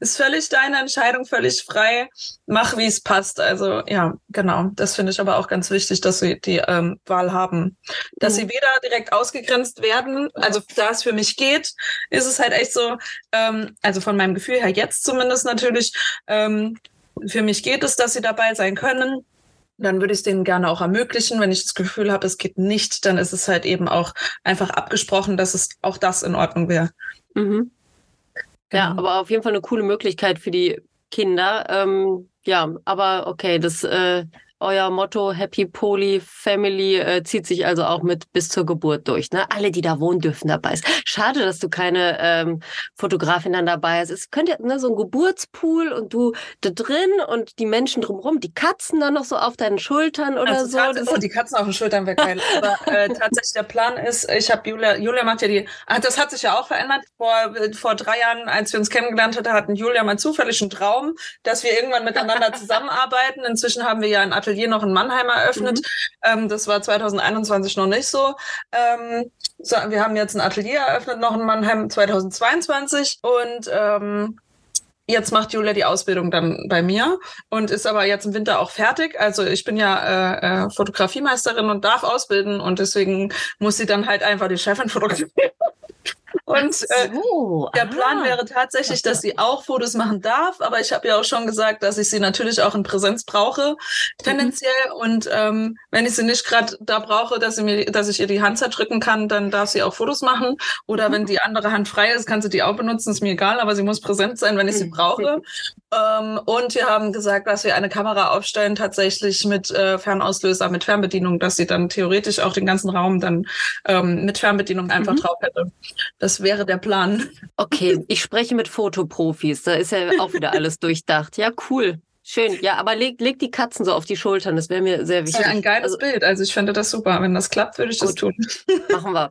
ist völlig deine Entscheidung, völlig frei. Mach, wie es passt. Also ja, genau. Das finde ich aber auch ganz wichtig, dass sie die ähm, Wahl haben. Dass mhm. sie weder direkt ausgegrenzt werden, also da es für mich geht, ist es halt echt so, ähm, also von meinem Gefühl her jetzt zumindest natürlich, ähm, für mich geht es, dass sie dabei sein können dann würde ich es denen gerne auch ermöglichen. Wenn ich das Gefühl habe, es geht nicht, dann ist es halt eben auch einfach abgesprochen, dass es auch das in Ordnung wäre. Mhm. Genau. Ja, aber auf jeden Fall eine coole Möglichkeit für die Kinder. Ähm, ja, aber okay, das äh, euer Motto Happy Poly Family äh, zieht sich also auch mit bis zur Geburt durch. Ne? Alle, die da wohnen, dürfen dabei sein. Schade, dass du keine ähm, Fotografin dann dabei hast. Es könnte ne, so ein Geburtspool und du da drin und die Menschen drumherum, die Katzen dann noch so auf deinen Schultern oder also so. Oh, die Katzen auf den Schultern wäre geil. Aber äh, tatsächlich der Plan ist, ich habe Julia, Julia macht ja die, ach, das hat sich ja auch verändert. Vor, vor drei Jahren, als wir uns kennengelernt hatten, hatten Julia mal zufällig einen Traum, dass wir irgendwann miteinander zusammenarbeiten. Inzwischen haben wir ja ein Atelier noch in Mannheim eröffnet. Mhm. Ähm, das war 2021 noch nicht so. Ähm, so. Wir haben jetzt ein Atelier eröffnet noch in Mannheim 2022 und ähm, Jetzt macht Julia die Ausbildung dann bei mir und ist aber jetzt im Winter auch fertig. Also ich bin ja äh, äh, Fotografiemeisterin und darf ausbilden und deswegen muss sie dann halt einfach die Chefin fotografieren. Und äh, so, der Plan wäre tatsächlich, dass sie auch Fotos machen darf, aber ich habe ja auch schon gesagt, dass ich sie natürlich auch in Präsenz brauche, tendenziell. Mhm. Und ähm, wenn ich sie nicht gerade da brauche, dass sie mir, dass ich ihr die Hand zerdrücken kann, dann darf sie auch Fotos machen. Oder mhm. wenn die andere Hand frei ist, kann sie die auch benutzen, ist mir egal, aber sie muss präsent sein, wenn ich sie mhm. brauche. Ähm, und wir haben gesagt, dass wir eine Kamera aufstellen, tatsächlich mit äh, Fernauslöser, mit Fernbedienung, dass sie dann theoretisch auch den ganzen Raum dann ähm, mit Fernbedienung einfach mhm. drauf hätte. Das wäre der Plan. Okay, ich spreche mit Fotoprofis. Da ist ja auch wieder alles durchdacht. Ja, cool. Schön. Ja, aber leg, leg die Katzen so auf die Schultern. Das wäre mir sehr wichtig. Das wäre ein geiles also, Bild. Also ich fände das super. Wenn das klappt, würde ich gut. das tun. Machen wir.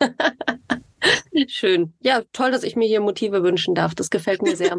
Schön. Ja, toll, dass ich mir hier Motive wünschen darf. Das gefällt mir sehr.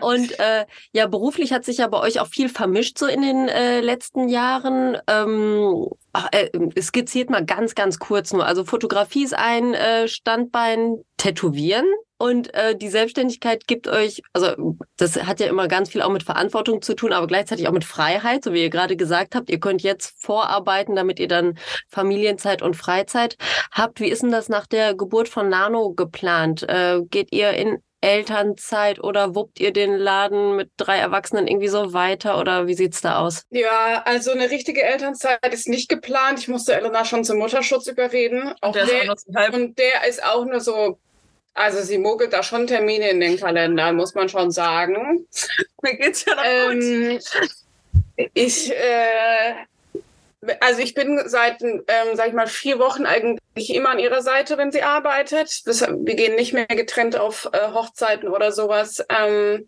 Und äh, ja, beruflich hat sich ja bei euch auch viel vermischt so in den äh, letzten Jahren. Ähm, ach, äh, skizziert mal ganz, ganz kurz nur. Also Fotografie ist ein äh, Standbein, Tätowieren und äh, die Selbstständigkeit gibt euch, also das hat ja immer ganz viel auch mit Verantwortung zu tun, aber gleichzeitig auch mit Freiheit, so wie ihr gerade gesagt habt. Ihr könnt jetzt vorarbeiten, damit ihr dann Familienzeit und Freizeit habt. Wie ist denn das nach der Geburt von Nano geplant? Äh, geht ihr in Elternzeit oder wuppt ihr den Laden mit drei Erwachsenen irgendwie so weiter oder wie sieht's da aus? Ja, also eine richtige Elternzeit ist nicht geplant. Ich musste Elena schon zum Mutterschutz überreden. Auch der, der und der ist auch nur so also sie mogelt da schon Termine in den Kalender, muss man schon sagen. Mir geht's ja noch ähm, gut. Ich, äh, also ich bin seit, ähm, sag ich mal, vier Wochen eigentlich immer an ihrer Seite, wenn sie arbeitet. Das, wir gehen nicht mehr getrennt auf äh, Hochzeiten oder sowas, ähm,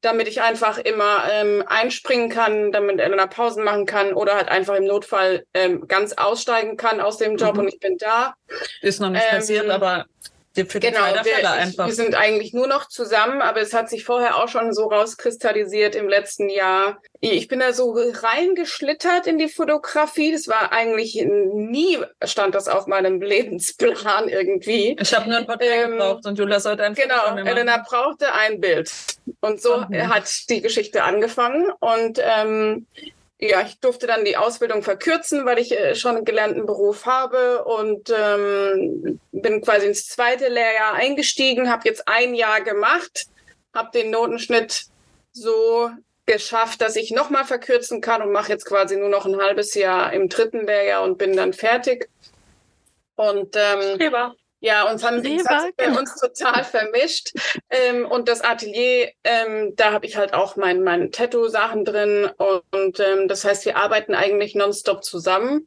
damit ich einfach immer ähm, einspringen kann, damit Elena Pausen machen kann oder halt einfach im Notfall ähm, ganz aussteigen kann aus dem Job mhm. und ich bin da. Ist noch nicht passiert, ähm, aber für genau, wir, einfach. wir sind eigentlich nur noch zusammen, aber es hat sich vorher auch schon so rauskristallisiert im letzten Jahr. Ich bin da so reingeschlittert in die Fotografie. Das war eigentlich nie, stand das auf meinem Lebensplan irgendwie. Ich habe nur ein Porträt ähm, gebraucht und Julia sollte ein Genau, Elena brauchte ein Bild. Und so mhm. hat die Geschichte angefangen. Und ähm, ja, ich durfte dann die Ausbildung verkürzen, weil ich äh, schon einen gelernten Beruf habe und ähm, bin quasi ins zweite Lehrjahr eingestiegen, habe jetzt ein Jahr gemacht, habe den Notenschnitt so geschafft, dass ich nochmal verkürzen kann und mache jetzt quasi nur noch ein halbes Jahr im dritten Lehrjahr und bin dann fertig. Und ähm, ja, uns haben die bei uns total vermischt. Ähm, und das Atelier, ähm, da habe ich halt auch mein, mein Tattoo-Sachen drin. Und ähm, das heißt, wir arbeiten eigentlich nonstop zusammen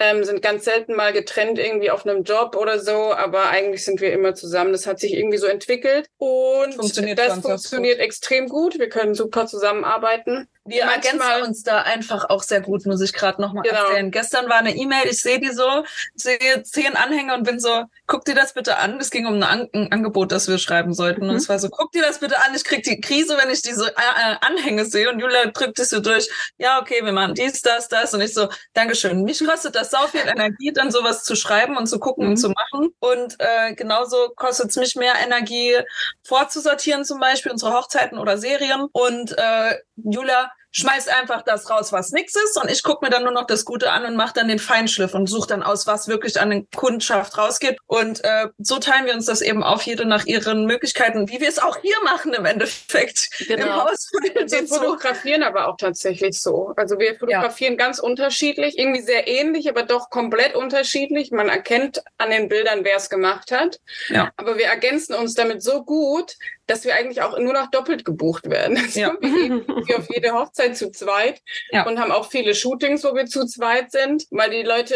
ähm, sind ganz selten mal getrennt irgendwie auf einem Job oder so, aber eigentlich sind wir immer zusammen. Das hat sich irgendwie so entwickelt und funktioniert das funktioniert gut. extrem gut. Wir können super zusammenarbeiten. Wir ergänzen uns da einfach auch sehr gut, muss ich gerade nochmal genau. erzählen. Gestern war eine E-Mail, ich sehe die so, sehe zehn Anhänger und bin so, guck dir das bitte an. Es ging um ein, An ein Angebot, das wir schreiben sollten. Mhm. Und es war so, guck dir das bitte an. Ich krieg die Krise, wenn ich diese äh, äh Anhänge sehe. Und Julia drückt es so durch. Ja, okay, wir machen dies, das, das. Und ich so, Dankeschön. Mich kostet das sau viel Energie, dann sowas zu schreiben und zu gucken mhm. und zu machen. Und äh, genauso kostet es mich mehr Energie, vorzusortieren, zum Beispiel unsere Hochzeiten oder Serien. Und äh, Julia schmeiß einfach das raus, was nix ist und ich gucke mir dann nur noch das Gute an und mache dann den Feinschliff und suche dann aus, was wirklich an den Kundschaft rausgeht. Und äh, so teilen wir uns das eben auf, jede nach ihren Möglichkeiten, wie wir es auch hier machen im Endeffekt. Genau. Im Haus. Wir fotografieren aber auch tatsächlich so. Also wir fotografieren ja. ganz unterschiedlich, irgendwie sehr ähnlich, aber doch komplett unterschiedlich. Man erkennt an den Bildern, wer es gemacht hat. Ja. Aber wir ergänzen uns damit so gut, dass wir eigentlich auch nur noch doppelt gebucht werden. Ja. wir auf jede Hochzeit zu zweit ja. und haben auch viele Shootings, wo wir zu zweit sind, weil die Leute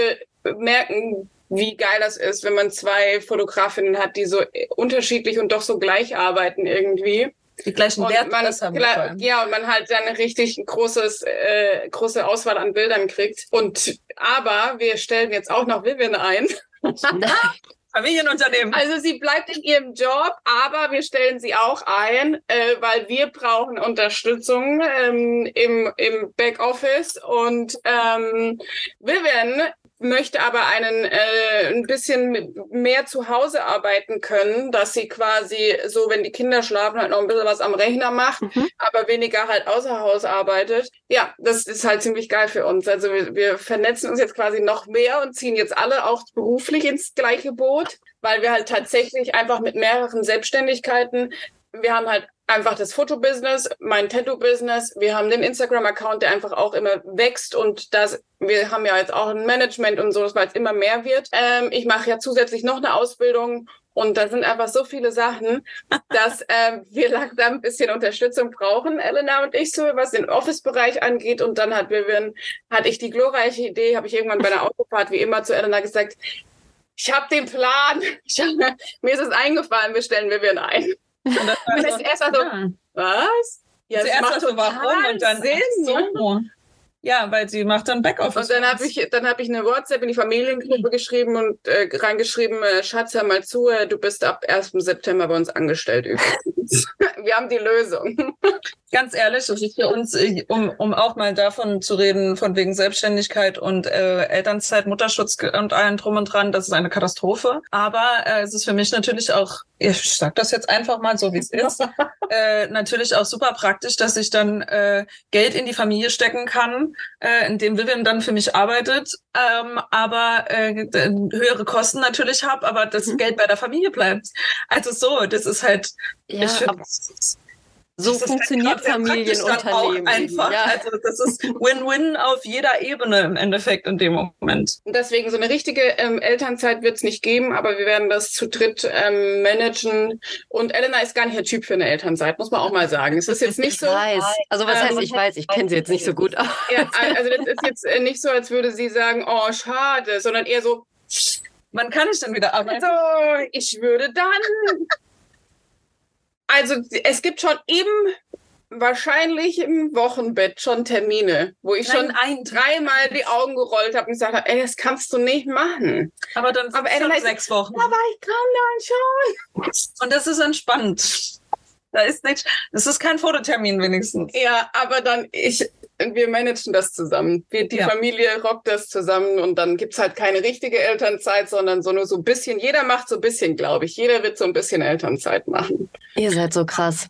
merken, wie geil das ist, wenn man zwei Fotografinnen hat, die so unterschiedlich und doch so gleich arbeiten irgendwie. Die gleichen Werte man, haben. Ja, und man halt dann eine richtig großes, äh, große Auswahl an Bildern kriegt. Und aber wir stellen jetzt auch noch Vivian ein. Nein. Familienunternehmen. Also sie bleibt in ihrem Job, aber wir stellen sie auch ein, äh, weil wir brauchen Unterstützung ähm, im, im Backoffice und ähm, Vivian möchte aber einen äh, ein bisschen mehr zu Hause arbeiten können, dass sie quasi so, wenn die Kinder schlafen, halt noch ein bisschen was am Rechner macht, mhm. aber weniger halt außer Haus arbeitet. Ja, das ist halt ziemlich geil für uns. Also wir, wir vernetzen uns jetzt quasi noch mehr und ziehen jetzt alle auch beruflich ins gleiche Boot, weil wir halt tatsächlich einfach mit mehreren Selbstständigkeiten wir haben halt einfach das Fotobusiness, mein Tattoo-Business. Wir haben den Instagram-Account, der einfach auch immer wächst und das, wir haben ja jetzt auch ein Management und so, weil es immer mehr wird. Ähm, ich mache ja zusätzlich noch eine Ausbildung und da sind einfach so viele Sachen, dass ähm, wir langsam ein bisschen Unterstützung brauchen, Elena und ich so, was den Office-Bereich angeht. Und dann hat Vivian, hatte ich die glorreiche Idee, habe ich irgendwann bei einer Autofahrt wie immer zu Elena gesagt, ich habe den Plan, hab, mir ist es eingefallen, wir stellen Vivian ein. Und das war so, erst so, ja. was? Ja, Zuerst macht so, warum und dann Sinn. So. Ja, weil sie macht dann Backoffice. Und dann habe ich, dann habe ich eine WhatsApp in die Familiengruppe geschrieben und äh, reingeschrieben, äh, Schatz, hör mal zu, äh, du bist ab 1. September bei uns angestellt übrigens. Wir haben die Lösung. Ganz ehrlich, das ist für uns, äh, um, um auch mal davon zu reden, von wegen Selbstständigkeit und äh, Elternzeit, Mutterschutz und allen drum und dran, das ist eine Katastrophe. Aber äh, es ist für mich natürlich auch, ich sag das jetzt einfach mal so, wie es ist, äh, natürlich auch super praktisch, dass ich dann äh, Geld in die Familie stecken kann, äh, in dem Vivian dann für mich arbeitet, ähm, aber äh, höhere Kosten natürlich habe, aber das mhm. Geld bei der Familie bleibt. Also so, das ist halt, ja, ich finde, so das funktioniert halt Familienunternehmen. Einfach. Ja. Also das ist Win-Win auf jeder Ebene im Endeffekt in dem Moment. Deswegen so eine richtige ähm, Elternzeit wird es nicht geben, aber wir werden das zu dritt ähm, managen. Und Elena ist gar nicht der Typ für eine Elternzeit, muss man auch mal sagen. Es ist jetzt nicht ich so. Weiß. Also was ähm, heißt, ich weiß, ich kenne sie jetzt nicht so gut. ja, also das ist jetzt äh, nicht so, als würde sie sagen, oh schade, sondern eher so. Wann kann ich denn wieder arbeiten? Also, ich würde dann also es gibt schon eben wahrscheinlich im Wochenbett schon Termine, wo ich Nein, schon dreimal die Augen gerollt habe und gesagt habe, ey, das kannst du nicht machen. Aber dann sind es schon sechs Wochen. Aber ich kann dann schon. Und das ist entspannt. Da ist nichts, das ist kein Fototermin wenigstens. Ja, aber dann, ich, wir managen das zusammen. Wir, die ja. Familie rockt das zusammen und dann gibt's halt keine richtige Elternzeit, sondern so nur so ein bisschen. Jeder macht so ein bisschen, glaube ich. Jeder wird so ein bisschen Elternzeit machen. Ihr seid so krass.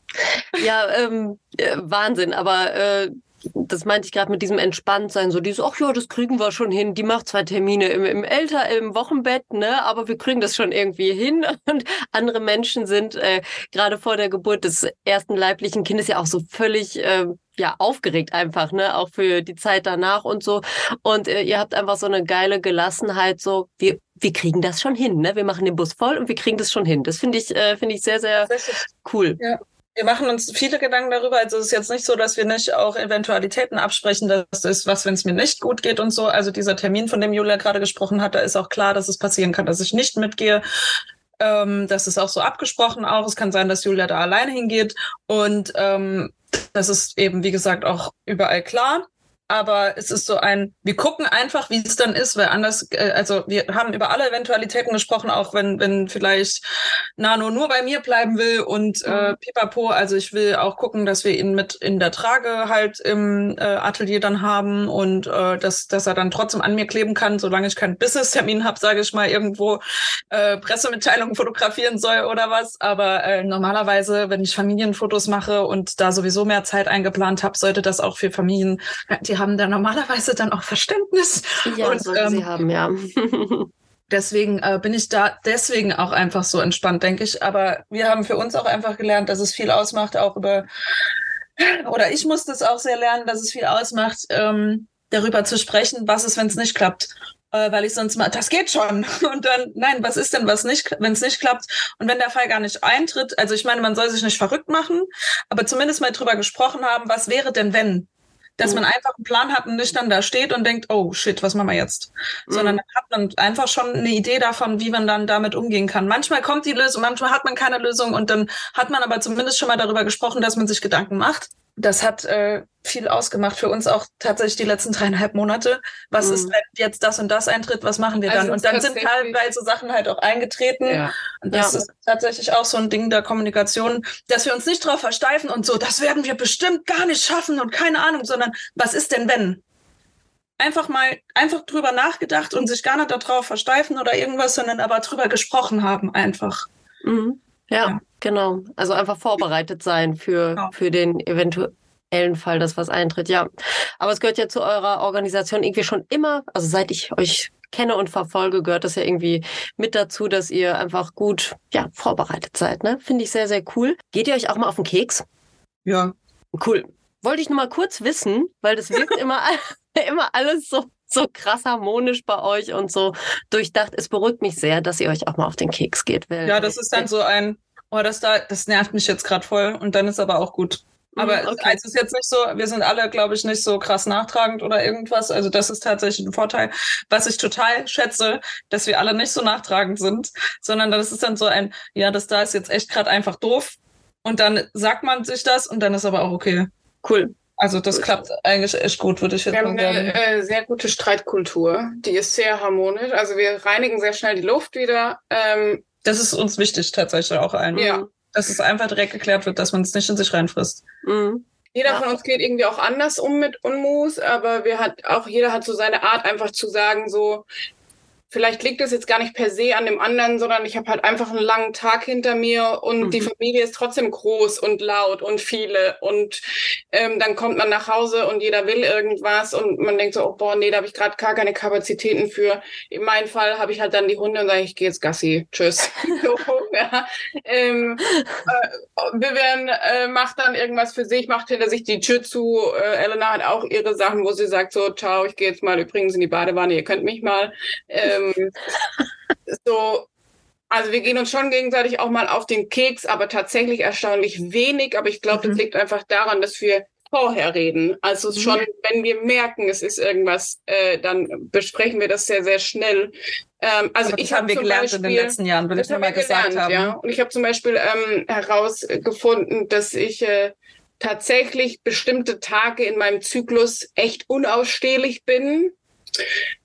Ja, ähm, äh, Wahnsinn. Aber äh, das meinte ich gerade mit diesem Entspanntsein, so dieses, ach ja, das kriegen wir schon hin. Die macht zwei Termine im, im Älter, im Wochenbett, ne, aber wir kriegen das schon irgendwie hin. Und andere Menschen sind äh, gerade vor der Geburt des ersten leiblichen Kindes ja auch so völlig äh, ja aufgeregt einfach, ne, auch für die Zeit danach und so. Und äh, ihr habt einfach so eine geile Gelassenheit, so wir wir kriegen das schon hin, ne? Wir machen den Bus voll und wir kriegen das schon hin. Das finde ich äh, finde ich sehr sehr cool. Ja. Wir machen uns viele Gedanken darüber. Also es ist jetzt nicht so, dass wir nicht auch Eventualitäten absprechen. Das ist was, wenn es mir nicht gut geht und so. Also dieser Termin, von dem Julia gerade gesprochen hat, da ist auch klar, dass es passieren kann, dass ich nicht mitgehe. Ähm, das ist auch so abgesprochen auch. Es kann sein, dass Julia da alleine hingeht. Und ähm, das ist eben, wie gesagt, auch überall klar. Aber es ist so ein, wir gucken einfach, wie es dann ist, weil anders, äh, also wir haben über alle Eventualitäten gesprochen, auch wenn, wenn vielleicht Nano nur bei mir bleiben will und äh, mhm. Pipapo, also ich will auch gucken, dass wir ihn mit in der Trage halt im äh, Atelier dann haben und äh, dass, dass er dann trotzdem an mir kleben kann, solange ich keinen Business-Termin habe, sage ich mal, irgendwo äh, Pressemitteilungen fotografieren soll oder was. Aber äh, normalerweise, wenn ich Familienfotos mache und da sowieso mehr Zeit eingeplant habe, sollte das auch für Familien, die haben da normalerweise dann auch Verständnis. Ja, und, ähm, sie haben, ja. deswegen äh, bin ich da deswegen auch einfach so entspannt, denke ich. Aber wir haben für uns auch einfach gelernt, dass es viel ausmacht, auch über, oder ich musste es auch sehr lernen, dass es viel ausmacht, ähm, darüber zu sprechen, was ist, wenn es nicht klappt äh, weil ich sonst mal, das geht schon. Und dann, nein, was ist denn, was nicht, wenn es nicht klappt? Und wenn der Fall gar nicht eintritt, also ich meine, man soll sich nicht verrückt machen, aber zumindest mal drüber gesprochen haben, was wäre denn, wenn? Dass mhm. man einfach einen Plan hat und nicht dann da steht und denkt, oh shit, was machen wir jetzt? Mhm. Sondern dann hat man einfach schon eine Idee davon, wie man dann damit umgehen kann. Manchmal kommt die Lösung, manchmal hat man keine Lösung und dann hat man aber zumindest schon mal darüber gesprochen, dass man sich Gedanken macht das hat äh, viel ausgemacht für uns auch tatsächlich die letzten dreieinhalb Monate. Was mhm. ist, wenn jetzt das und das eintritt? Was machen wir also dann? Und dann sind teilweise Sachen halt auch eingetreten. Ja. Und das ja. ist tatsächlich auch so ein Ding der Kommunikation, dass wir uns nicht darauf versteifen und so, das werden wir bestimmt gar nicht schaffen und keine Ahnung, sondern was ist denn wenn? Einfach mal, einfach drüber nachgedacht und sich gar nicht darauf versteifen oder irgendwas, sondern aber drüber gesprochen haben einfach. Mhm. Ja, ja, genau. Also einfach vorbereitet sein für, genau. für den eventuellen Fall, dass was eintritt. Ja, aber es gehört ja zu eurer Organisation irgendwie schon immer, also seit ich euch kenne und verfolge, gehört das ja irgendwie mit dazu, dass ihr einfach gut ja, vorbereitet seid. Ne? Finde ich sehr, sehr cool. Geht ihr euch auch mal auf den Keks? Ja. Cool. Wollte ich nur mal kurz wissen, weil das wirkt immer, immer alles so so krass harmonisch bei euch und so durchdacht. Es beruhigt mich sehr, dass ihr euch auch mal auf den Keks geht. ja, das ist dann so ein, oh, das da, das nervt mich jetzt gerade voll und dann ist aber auch gut. Aber mhm, okay. es ist jetzt nicht so, wir sind alle, glaube ich, nicht so krass nachtragend oder irgendwas. Also das ist tatsächlich ein Vorteil. Was ich total schätze, dass wir alle nicht so nachtragend sind, sondern das ist dann so ein, ja, das da ist jetzt echt gerade einfach doof. Und dann sagt man sich das und dann ist aber auch okay. Cool. Also das klappt eigentlich echt gut, würde ich jetzt sagen. Wir haben eine äh, sehr gute Streitkultur. Die ist sehr harmonisch. Also wir reinigen sehr schnell die Luft wieder. Ähm, das ist uns wichtig tatsächlich auch allen. Ja. Dass es einfach direkt geklärt wird, dass man es nicht in sich reinfrisst. Mhm. Jeder ja. von uns geht irgendwie auch anders um mit Unmus, aber wir hat auch jeder hat so seine Art, einfach zu sagen, so vielleicht liegt es jetzt gar nicht per se an dem anderen, sondern ich habe halt einfach einen langen Tag hinter mir und mhm. die Familie ist trotzdem groß und laut und viele und ähm, dann kommt man nach Hause und jeder will irgendwas und man denkt so, oh boah, nee, da habe ich gerade gar keine Kapazitäten für. In meinem Fall habe ich halt dann die Hunde und sage, ich gehe jetzt Gassi, tschüss. so, ja. ähm, äh, Vivian äh, macht dann irgendwas für sich, macht hinter sich die Tür zu. Äh, Elena hat auch ihre Sachen, wo sie sagt so, ciao, ich gehe jetzt mal übrigens in die Badewanne, ihr könnt mich mal. Ähm, ähm, so, also wir gehen uns schon gegenseitig auch mal auf den Keks, aber tatsächlich erstaunlich wenig. Aber ich glaube, mhm. das liegt einfach daran, dass wir vorher reden. Also mhm. schon, wenn wir merken, es ist irgendwas, äh, dann besprechen wir das sehr, sehr schnell. Ähm, also aber ich haben wir gelernt Beispiel, in den letzten Jahren, würde ich mal gesagt gelernt, haben. Ja. Und ich habe zum Beispiel ähm, herausgefunden, dass ich äh, tatsächlich bestimmte Tage in meinem Zyklus echt unausstehlich bin.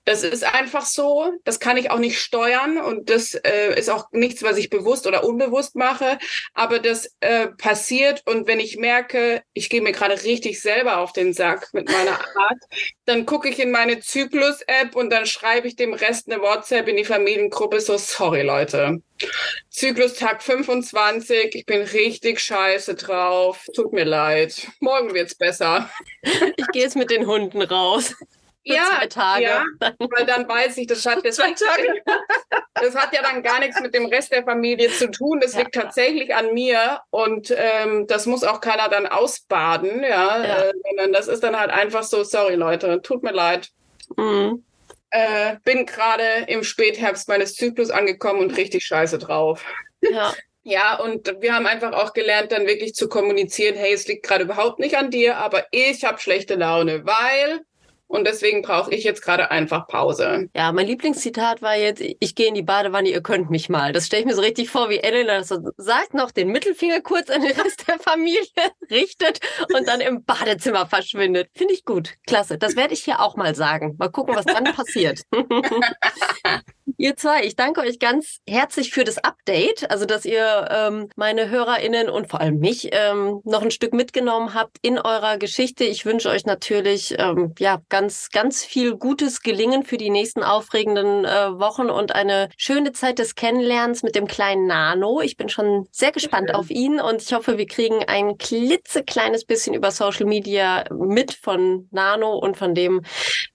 Das ist einfach so. Das kann ich auch nicht steuern und das äh, ist auch nichts, was ich bewusst oder unbewusst mache. Aber das äh, passiert und wenn ich merke, ich gehe mir gerade richtig selber auf den Sack mit meiner Art, dann gucke ich in meine Zyklus-App und dann schreibe ich dem Rest eine WhatsApp in die Familiengruppe so, sorry Leute. Zyklustag 25, ich bin richtig scheiße drauf. Tut mir leid. Morgen wird's besser. Ich gehe jetzt mit den Hunden raus ja, zwei Tage. Ja, weil dann weiß ich, das hat, das, das hat ja dann gar nichts mit dem Rest der Familie zu tun. Das ja, liegt tatsächlich an mir und ähm, das muss auch keiner dann ausbaden, ja, ja. Äh, sondern das ist dann halt einfach so, sorry Leute, tut mir leid. Mhm. Äh, bin gerade im Spätherbst meines Zyklus angekommen und richtig scheiße drauf. Ja. Ja, und wir haben einfach auch gelernt, dann wirklich zu kommunizieren, hey, es liegt gerade überhaupt nicht an dir, aber ich habe schlechte Laune, weil Und deswegen brauche ich jetzt gerade einfach Pause. Ja, mein Lieblingszitat war jetzt, ich gehe in die Badewanne, ihr könnt mich mal. Das stelle ich mir so richtig vor, wie Elena so sagt, noch den Mittelfinger kurz an den Rest der Familie richtet und dann im Badezimmer verschwindet. Finde ich gut. Klasse. Das werde ich hier auch mal sagen. Mal gucken, was dann passiert. Ihr zwei, ich danke euch ganz herzlich für das Update, also dass ihr ähm, meine HörerInnen und vor allem mich ähm, noch ein Stück mitgenommen habt in eurer Geschichte. Ich wünsche euch natürlich ähm, ja ganz, ganz viel gutes Gelingen für die nächsten aufregenden äh, Wochen und eine schöne Zeit des Kennenlernens mit dem kleinen Nano. Ich bin schon sehr gespannt auf ihn und ich hoffe, wir kriegen ein klitzekleines bisschen über Social Media mit von Nano und von dem,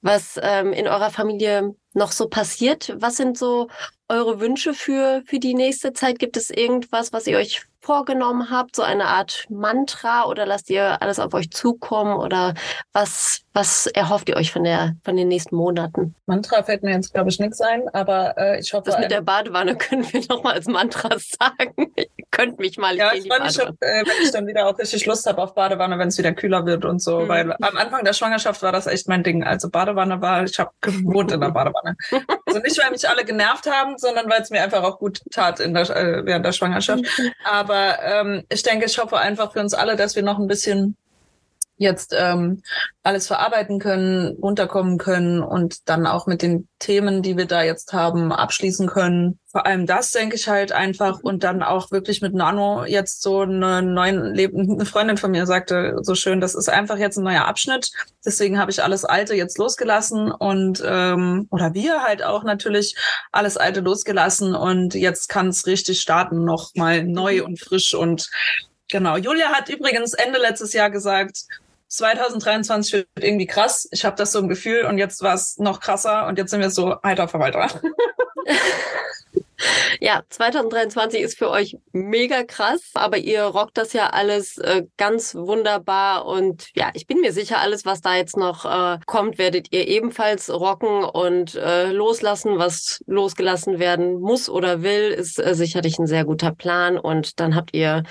was ähm, in eurer Familie noch so passiert? Was sind so eure Wünsche für, für die nächste Zeit? Gibt es irgendwas, was ihr euch vorgenommen habt? So eine Art Mantra oder lasst ihr alles auf euch zukommen? Oder was, was erhofft ihr euch von, der, von den nächsten Monaten? Mantra fällt mir jetzt, glaube ich, nichts ein, aber äh, ich hoffe. Das mit der Badewanne können wir noch mal als Mantra sagen. ihr könnt mich mal. Ja, ich freue mich, äh, wenn ich dann wieder auch richtig Lust habe auf Badewanne, wenn es wieder kühler wird und so. Mhm. Weil am Anfang der Schwangerschaft war das echt mein Ding. Also Badewanne war, ich habe gewohnt in der Badewanne. also nicht, weil mich alle genervt haben, sondern weil es mir einfach auch gut tat in der, äh, während der Schwangerschaft. Mhm. Aber ähm, ich denke, ich hoffe einfach für uns alle, dass wir noch ein bisschen jetzt ähm, alles verarbeiten können, runterkommen können und dann auch mit den Themen, die wir da jetzt haben, abschließen können. Vor allem das denke ich halt einfach und dann auch wirklich mit Nano jetzt so eine neuen Leben. Eine Freundin von mir sagte so schön, das ist einfach jetzt ein neuer Abschnitt. Deswegen habe ich alles Alte jetzt losgelassen und ähm, oder wir halt auch natürlich alles Alte losgelassen und jetzt kann es richtig starten, noch mal neu und frisch und Genau. Julia hat übrigens Ende letztes Jahr gesagt, 2023 wird irgendwie krass. Ich habe das so im Gefühl und jetzt war es noch krasser und jetzt sind wir so heiter Verwalter. Ja, 2023 ist für euch mega krass, aber ihr rockt das ja alles äh, ganz wunderbar und ja, ich bin mir sicher, alles, was da jetzt noch äh, kommt, werdet ihr ebenfalls rocken und äh, loslassen, was losgelassen werden muss oder will, ist äh, sicherlich ein sehr guter Plan und dann habt ihr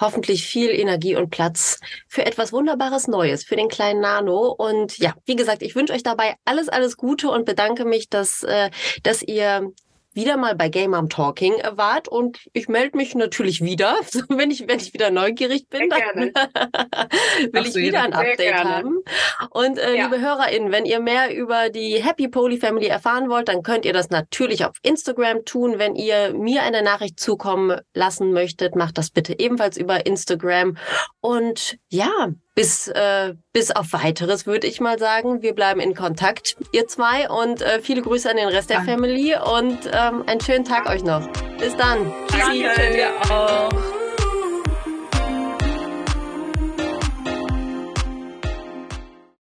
hoffentlich viel Energie und Platz für etwas Wunderbares Neues, für den kleinen Nano und ja, wie gesagt, ich wünsche euch dabei alles, alles Gute und bedanke mich, dass, äh, dass ihr wieder mal bei Game Mom Talking wart und ich melde mich natürlich wieder, so, wenn ich wenn ich wieder neugierig bin, dann will ich wieder ein Update haben. Und äh, ja. liebe HörerInnen, wenn ihr mehr über die Happy Poly Family erfahren wollt, dann könnt ihr das natürlich auf Instagram tun. Wenn ihr mir eine Nachricht zukommen lassen möchtet, macht das bitte ebenfalls über Instagram. Und ja, bis, äh, bis auf weiteres würde ich mal sagen. Wir bleiben in Kontakt, ihr zwei. Und äh, viele Grüße an den Rest der Family und ähm, einen schönen Tag euch noch. Bis dann. Tschüssi. Danke dir auch.